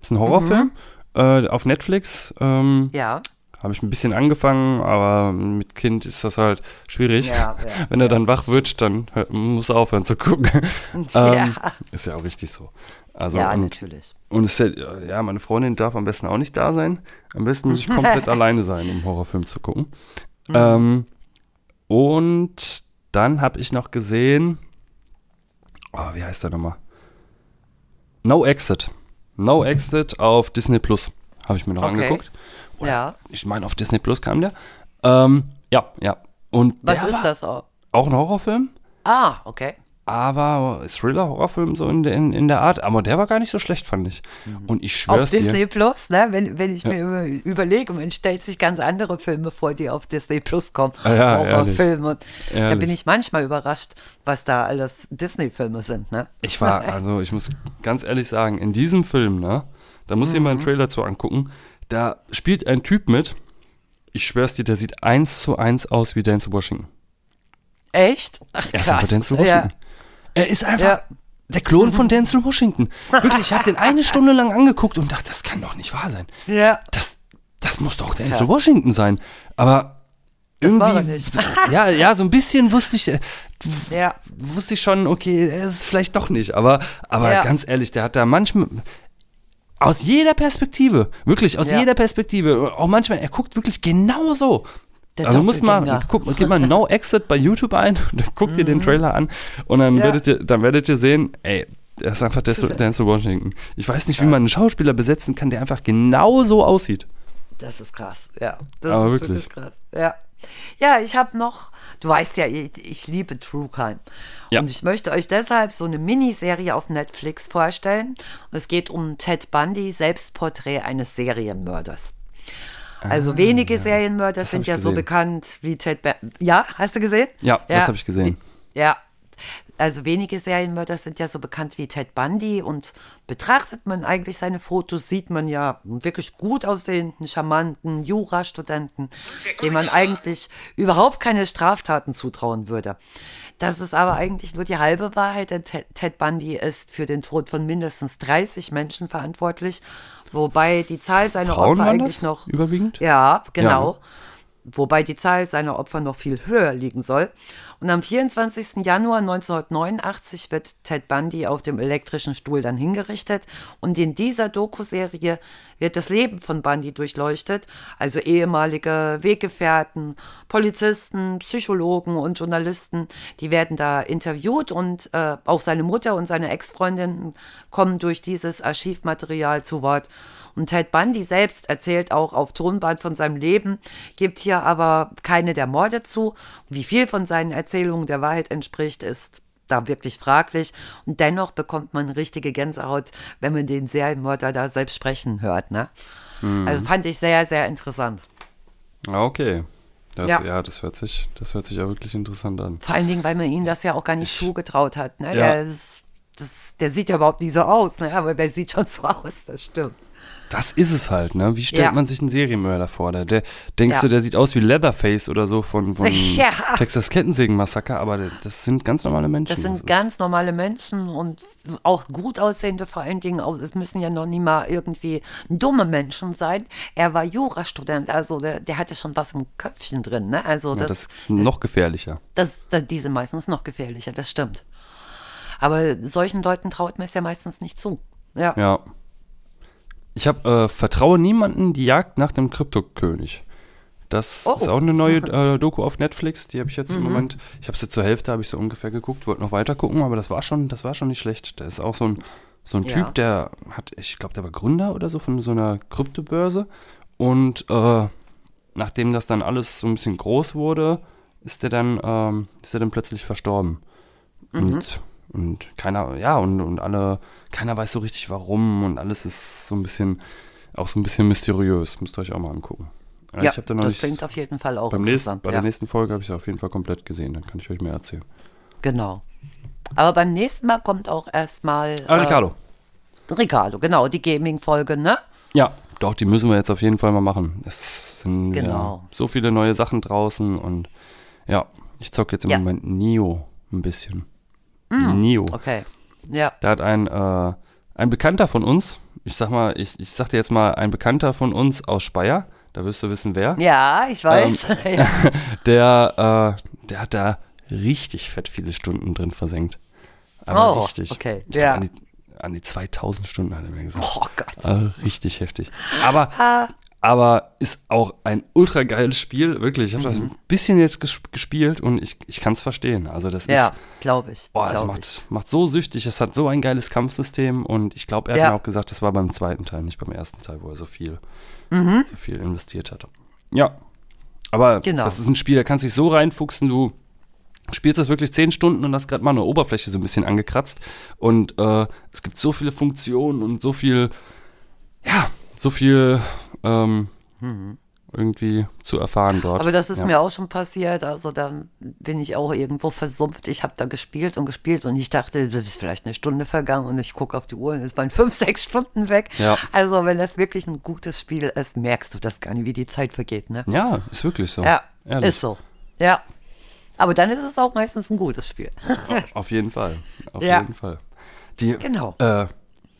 Ist ein Horrorfilm äh, auf Netflix. Ähm, Ja. Habe ich ein bisschen angefangen, aber mit Kind ist das halt schwierig. Ja, ja, Wenn er dann wach wird, dann muss er aufhören zu gucken. Ja. ähm, ist ja auch richtig so. Also ja, und, natürlich. und es ist ja, ja, meine Freundin darf am besten auch nicht da sein. Am besten muss ich komplett alleine sein, um Horrorfilm zu gucken. Mhm. Ähm, und dann habe ich noch gesehen, oh, wie heißt der nochmal? No Exit. No Exit auf Disney Plus. Habe ich mir noch Okay. angeguckt. Oder, Ja. Ich meine, auf Disney Plus kam der. Ähm, ja, ja. Und Was ist das auch? Auch ein Horrorfilm, Ah, okay. Aber Thriller-Horrorfilm so in, der- in, in der Art. Aber der war gar nicht so schlecht, fand ich. Und ich schwör's Mhm. Auf dir. Disney Plus, ne? Wenn, wenn ich mir über, überlege, man stellt sich ganz andere Filme vor, die auf Disney Plus kommen. Ah ja, Horrorfilme. Und Da bin ich manchmal überrascht, was da alles Disney-Filme sind, ne? Ich war, also ich muss ganz ehrlich sagen, in diesem Film, ne, da muss ich mal einen Mhm. Trailer zu angucken, da spielt ein Typ mit, ich schwör's dir, der sieht eins zu eins aus wie Denzel Washington. Echt? Ach, Er ist einfach Denzel Ja. Mhm. Er ist einfach Ja. der Klon von Denzel Washington. Wirklich, ich habe den eine Stunde lang angeguckt und dachte, das kann doch nicht wahr sein. ja. Das, das muss doch Denzel Krass. Washington sein. Aber Das irgendwie, war er nicht. So, ja, ja, so ein bisschen wusste ich, äh, Ja. wusste ich schon, okay, er ist es vielleicht doch nicht. Aber, aber Ja. ganz ehrlich, der hat da manchmal aus jeder Perspektive, wirklich aus Ja. jeder Perspektive, auch manchmal, er guckt wirklich genau so. Der also muss mal, guck, gib mal No Exit bei YouTube ein und dann guckt ihr den Trailer an und dann Mhm. Ja. werdet ihr, dann werdet ihr sehen, ey, der ist einfach Denzel Washington. Ich weiß nicht, wie man einen Schauspieler besetzen kann, der einfach genau so aussieht. Das ist krass, ja. Das Aber ist wirklich. wirklich krass. Ja. Ja, ich habe noch, du weißt ja, ich, ich liebe True Crime. Ja. Und ich möchte euch deshalb so eine Miniserie auf Netflix vorstellen. Es geht um Ted Bundy, Selbstporträt eines Serienmörders. Also wenige Serienmörder Ah, hab sind ja so gesehen. bekannt wie Ted Bundy. Ja, hast du gesehen? Ja, das habe ich gesehen. Ja, also wenige Serienmörder sind ja so bekannt wie Ted Bundy und betrachtet man eigentlich seine Fotos, sieht man ja einen wirklich gut aussehenden, charmanten Jurastudenten, dem man eigentlich überhaupt keine Straftaten zutrauen würde. Das ist aber eigentlich nur die halbe Wahrheit, denn Ted Ted Bundy ist für den Tod von mindestens 30 Menschen verantwortlich, wobei die Zahl seiner Frauen Opfer eigentlich noch überwiegend? ja, genau. Ja. Wobei die Zahl seiner Opfer noch viel höher liegen soll. Und am 24. Januar 1989 wird Ted Bundy auf dem elektrischen Stuhl dann hingerichtet. Und in dieser Doku-Serie wird das Leben von Bundy durchleuchtet. Also ehemalige Weggefährten, Polizisten, Psychologen und Journalisten, die werden da interviewt und äh, auch seine Mutter und seine Ex-Freundin kommen durch dieses Archivmaterial zu Wort. Und Ted Bundy selbst erzählt auch auf Tonband von seinem Leben, gibt hier aber keine der Morde zu. Wie viel von seinen Erzählungen der Wahrheit entspricht, ist da wirklich fraglich. Und dennoch bekommt man richtige Gänsehaut, wenn man den Serienmörder da selbst sprechen hört. Ne? Also fand ich sehr, sehr interessant. Ah, okay. Das, ja. Ja. das hört sich, das hört sich ja wirklich interessant an. Vor allen Dingen, weil man ihm das ja auch gar nicht zugetraut hat. Ne? Ja. Der, ist, das, der sieht ja überhaupt nie so aus, ne? aber der sieht schon so aus, das stimmt. Das ist es halt, ne? Wie stellt Ja. man sich einen Serienmörder vor? Der, der, denkst Ja. du, der sieht aus wie Leatherface oder so von, von Ja. Texas Kettensägen-Massaker, aber das sind ganz normale Menschen. Das sind ist- ganz normale Menschen und auch gut aussehende vor allen Dingen. Auch, es müssen ja noch nie mal irgendwie dumme Menschen sein. Er war Jurastudent, also der, der hatte schon was im Köpfchen drin. Ne? Also das, das ist noch gefährlicher. das, das, die sind meistens noch gefährlicher, das stimmt. Aber solchen Leuten traut man es ja meistens nicht zu. Ja. Ja. Ich habe äh, Vertraue niemanden, die Jagd nach dem Kryptokönig. Das Oh. ist auch eine neue äh, Doku auf Netflix. Die habe ich Mhm. jetzt im Moment. Ich habe sie zur Hälfte, habe ich so ungefähr geguckt, wollte noch weiter gucken, aber das war schon, das war schon nicht schlecht. Da ist auch so ein, so ein Ja. Typ, der hat, ich glaube, der war Gründer oder so von so einer Kryptobörse. Und äh, nachdem das dann alles so ein bisschen groß wurde, ist der dann, ähm, ist er dann plötzlich verstorben. Und, und keiner, ja, und, und alle, keiner weiß so richtig warum und alles ist so ein bisschen, auch so ein bisschen mysteriös. Müsst ihr euch auch mal angucken. Ja, Ja, ich da noch das klingt auf jeden Fall auch beim nächsten, bei ja. der nächsten Folge habe ich es auf jeden Fall komplett gesehen, dann kann ich euch mehr erzählen. Genau. Aber beim nächsten Mal kommt auch erstmal Ah, Ricardo. Äh, Ricardo, genau, die Gaming-Folge, ne? Ja, Doch, die müssen wir jetzt auf jeden Fall mal machen. Es sind Genau. wieder so viele neue Sachen draußen und ja, ich zocke jetzt im Ja. Moment Nio ein bisschen. Nio. Okay. Ja. Da hat ein, äh, ein Bekannter von uns, ich sag mal, ich, ich sag dir jetzt mal, ein Bekannter von uns aus Speyer, da wirst du wissen, wer, Ja, ich weiß. Ähm, ja. der, äh, der hat da richtig fett viele Stunden drin versenkt. Aber Oh, richtig. okay, Ich glaub, ja. An die, an die 2000 Stunden hat er mir gesagt. Oh Gott. Also richtig heftig. Aber, aber ist auch ein ultra geiles Spiel, wirklich. Ich habe das ein bisschen jetzt ges gespielt und ich, ich kann es verstehen. Also das Ja, ist, glaube ich. boah, es glaub macht, macht so süchtig. Es hat so ein geiles Kampfsystem und ich glaube, er hat Ja. mir auch gesagt, das war beim zweiten Teil, nicht beim ersten Teil, wo er so viel, Mhm. so viel investiert hatte. Ja, aber Genau. das ist ein Spiel, da kannst du dich so reinfuchsen, du spielst das wirklich zehn Stunden und hast gerade mal eine Oberfläche so ein bisschen angekratzt und äh, es gibt so viele Funktionen und so viel, ja, so viel ähm, irgendwie zu erfahren dort. Aber das ist ja. mir auch schon passiert. Also dann bin ich auch irgendwo versumpft. Ich habe da gespielt und gespielt und ich dachte, das ist vielleicht eine Stunde vergangen und ich gucke auf die Uhr und es waren fünf, sechs Stunden weg. Ja. Also wenn das wirklich ein gutes Spiel ist, merkst du das gar nicht, wie die Zeit vergeht. Ne? Ja, ist wirklich so. Ja, Ehrlich. ist so. Ja. Aber dann ist es auch meistens ein gutes Spiel. Auf jeden Fall. Auf Ja. jeden Fall. Die, Genau. Äh,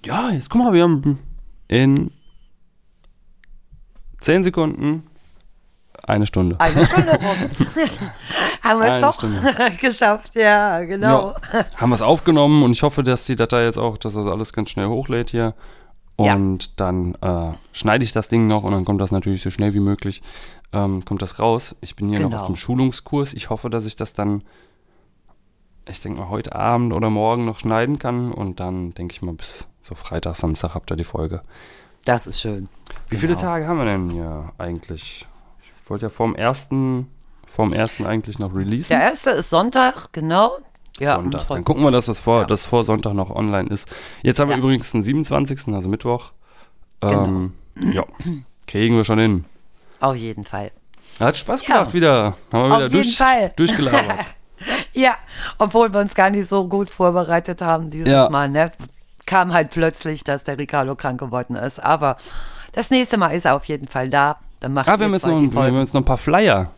ja, jetzt guck mal, wir haben in 10 Sekunden eine Stunde. Eine Stunde rum. Haben wir es doch Stunde. geschafft. Ja, genau. Ja, haben wir es aufgenommen und ich hoffe, dass die Datei jetzt auch, dass das alles ganz schnell hochlädt hier. Ja. Und dann äh, schneide ich das Ding noch und dann kommt das natürlich so schnell wie möglich, ähm, kommt das raus. Ich bin hier noch Genau. auf dem Schulungskurs. Ich hoffe, dass ich das dann, ich denke mal, heute Abend oder morgen noch schneiden kann und dann denke ich mal, bis so Freitag, Samstag habt ihr die Folge. Das ist schön. Wie viele Genau. Tage haben wir denn hier eigentlich? Ich wollte ja vorm ersten, vorm ersten eigentlich noch releasen. Der erste ist Sonntag, genau. Ja, Sonntag. und Dann gucken wir, dass was vor, Ja. das vor Sonntag noch online ist. Jetzt haben wir Ja. übrigens den 27., also Mittwoch. Genau. Ähm, ja, kriegen wir schon hin. Auf jeden Fall. Hat Spaß Ja. gemacht wieder. Haben wir Auf wieder jeden durch, Fall. durchgelabert. Ja, obwohl wir uns gar nicht so gut vorbereitet haben dieses Ja. Mal, ne? Kam halt plötzlich, dass der Ricardo krank geworden ist. Aber das nächste Mal ist er auf jeden Fall da. Dann macht ah, wir haben, jetzt noch, die wir haben Folgen. jetzt noch ein paar Flyer.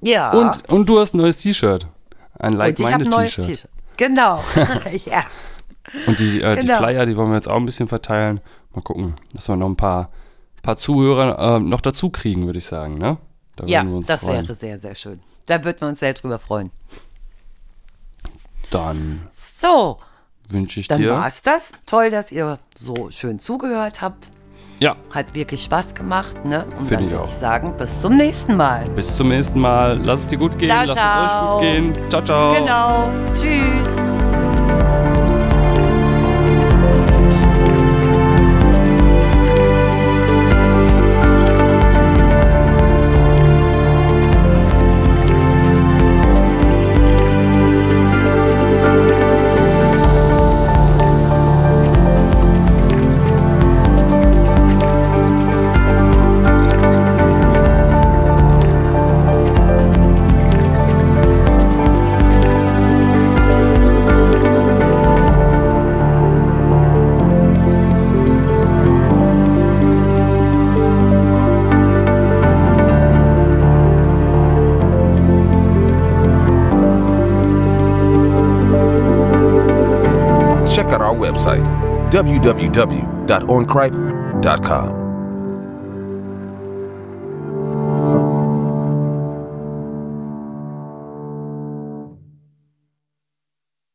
Ja. Und, und du hast ein neues T-Shirt. Ein Und ich habe ein neues Like-Minded-T-Shirt. T-Shirt. Genau. ja. Und die, äh, die Genau. Flyer, die wollen wir jetzt auch ein bisschen verteilen. Mal gucken, dass wir noch ein paar, paar Zuhörer äh, noch dazu kriegen, würde ich sagen. Ne? Da Ja, uns das freuen. wäre sehr, sehr schön. Da würden wir uns sehr drüber freuen. Dann So, wünsche ich dann dir. war's das. Toll, dass ihr so schön zugehört habt. Ja, Hat wirklich Spaß gemacht, ne? Und Finde dann würde ich sagen, bis zum nächsten Mal. bis zum nächsten Mal. Lass es dir gut gehen. Ciao, Lass ciao. es euch gut gehen. Ciao, ciao. Genau. Tschüss. www.oncripe.com.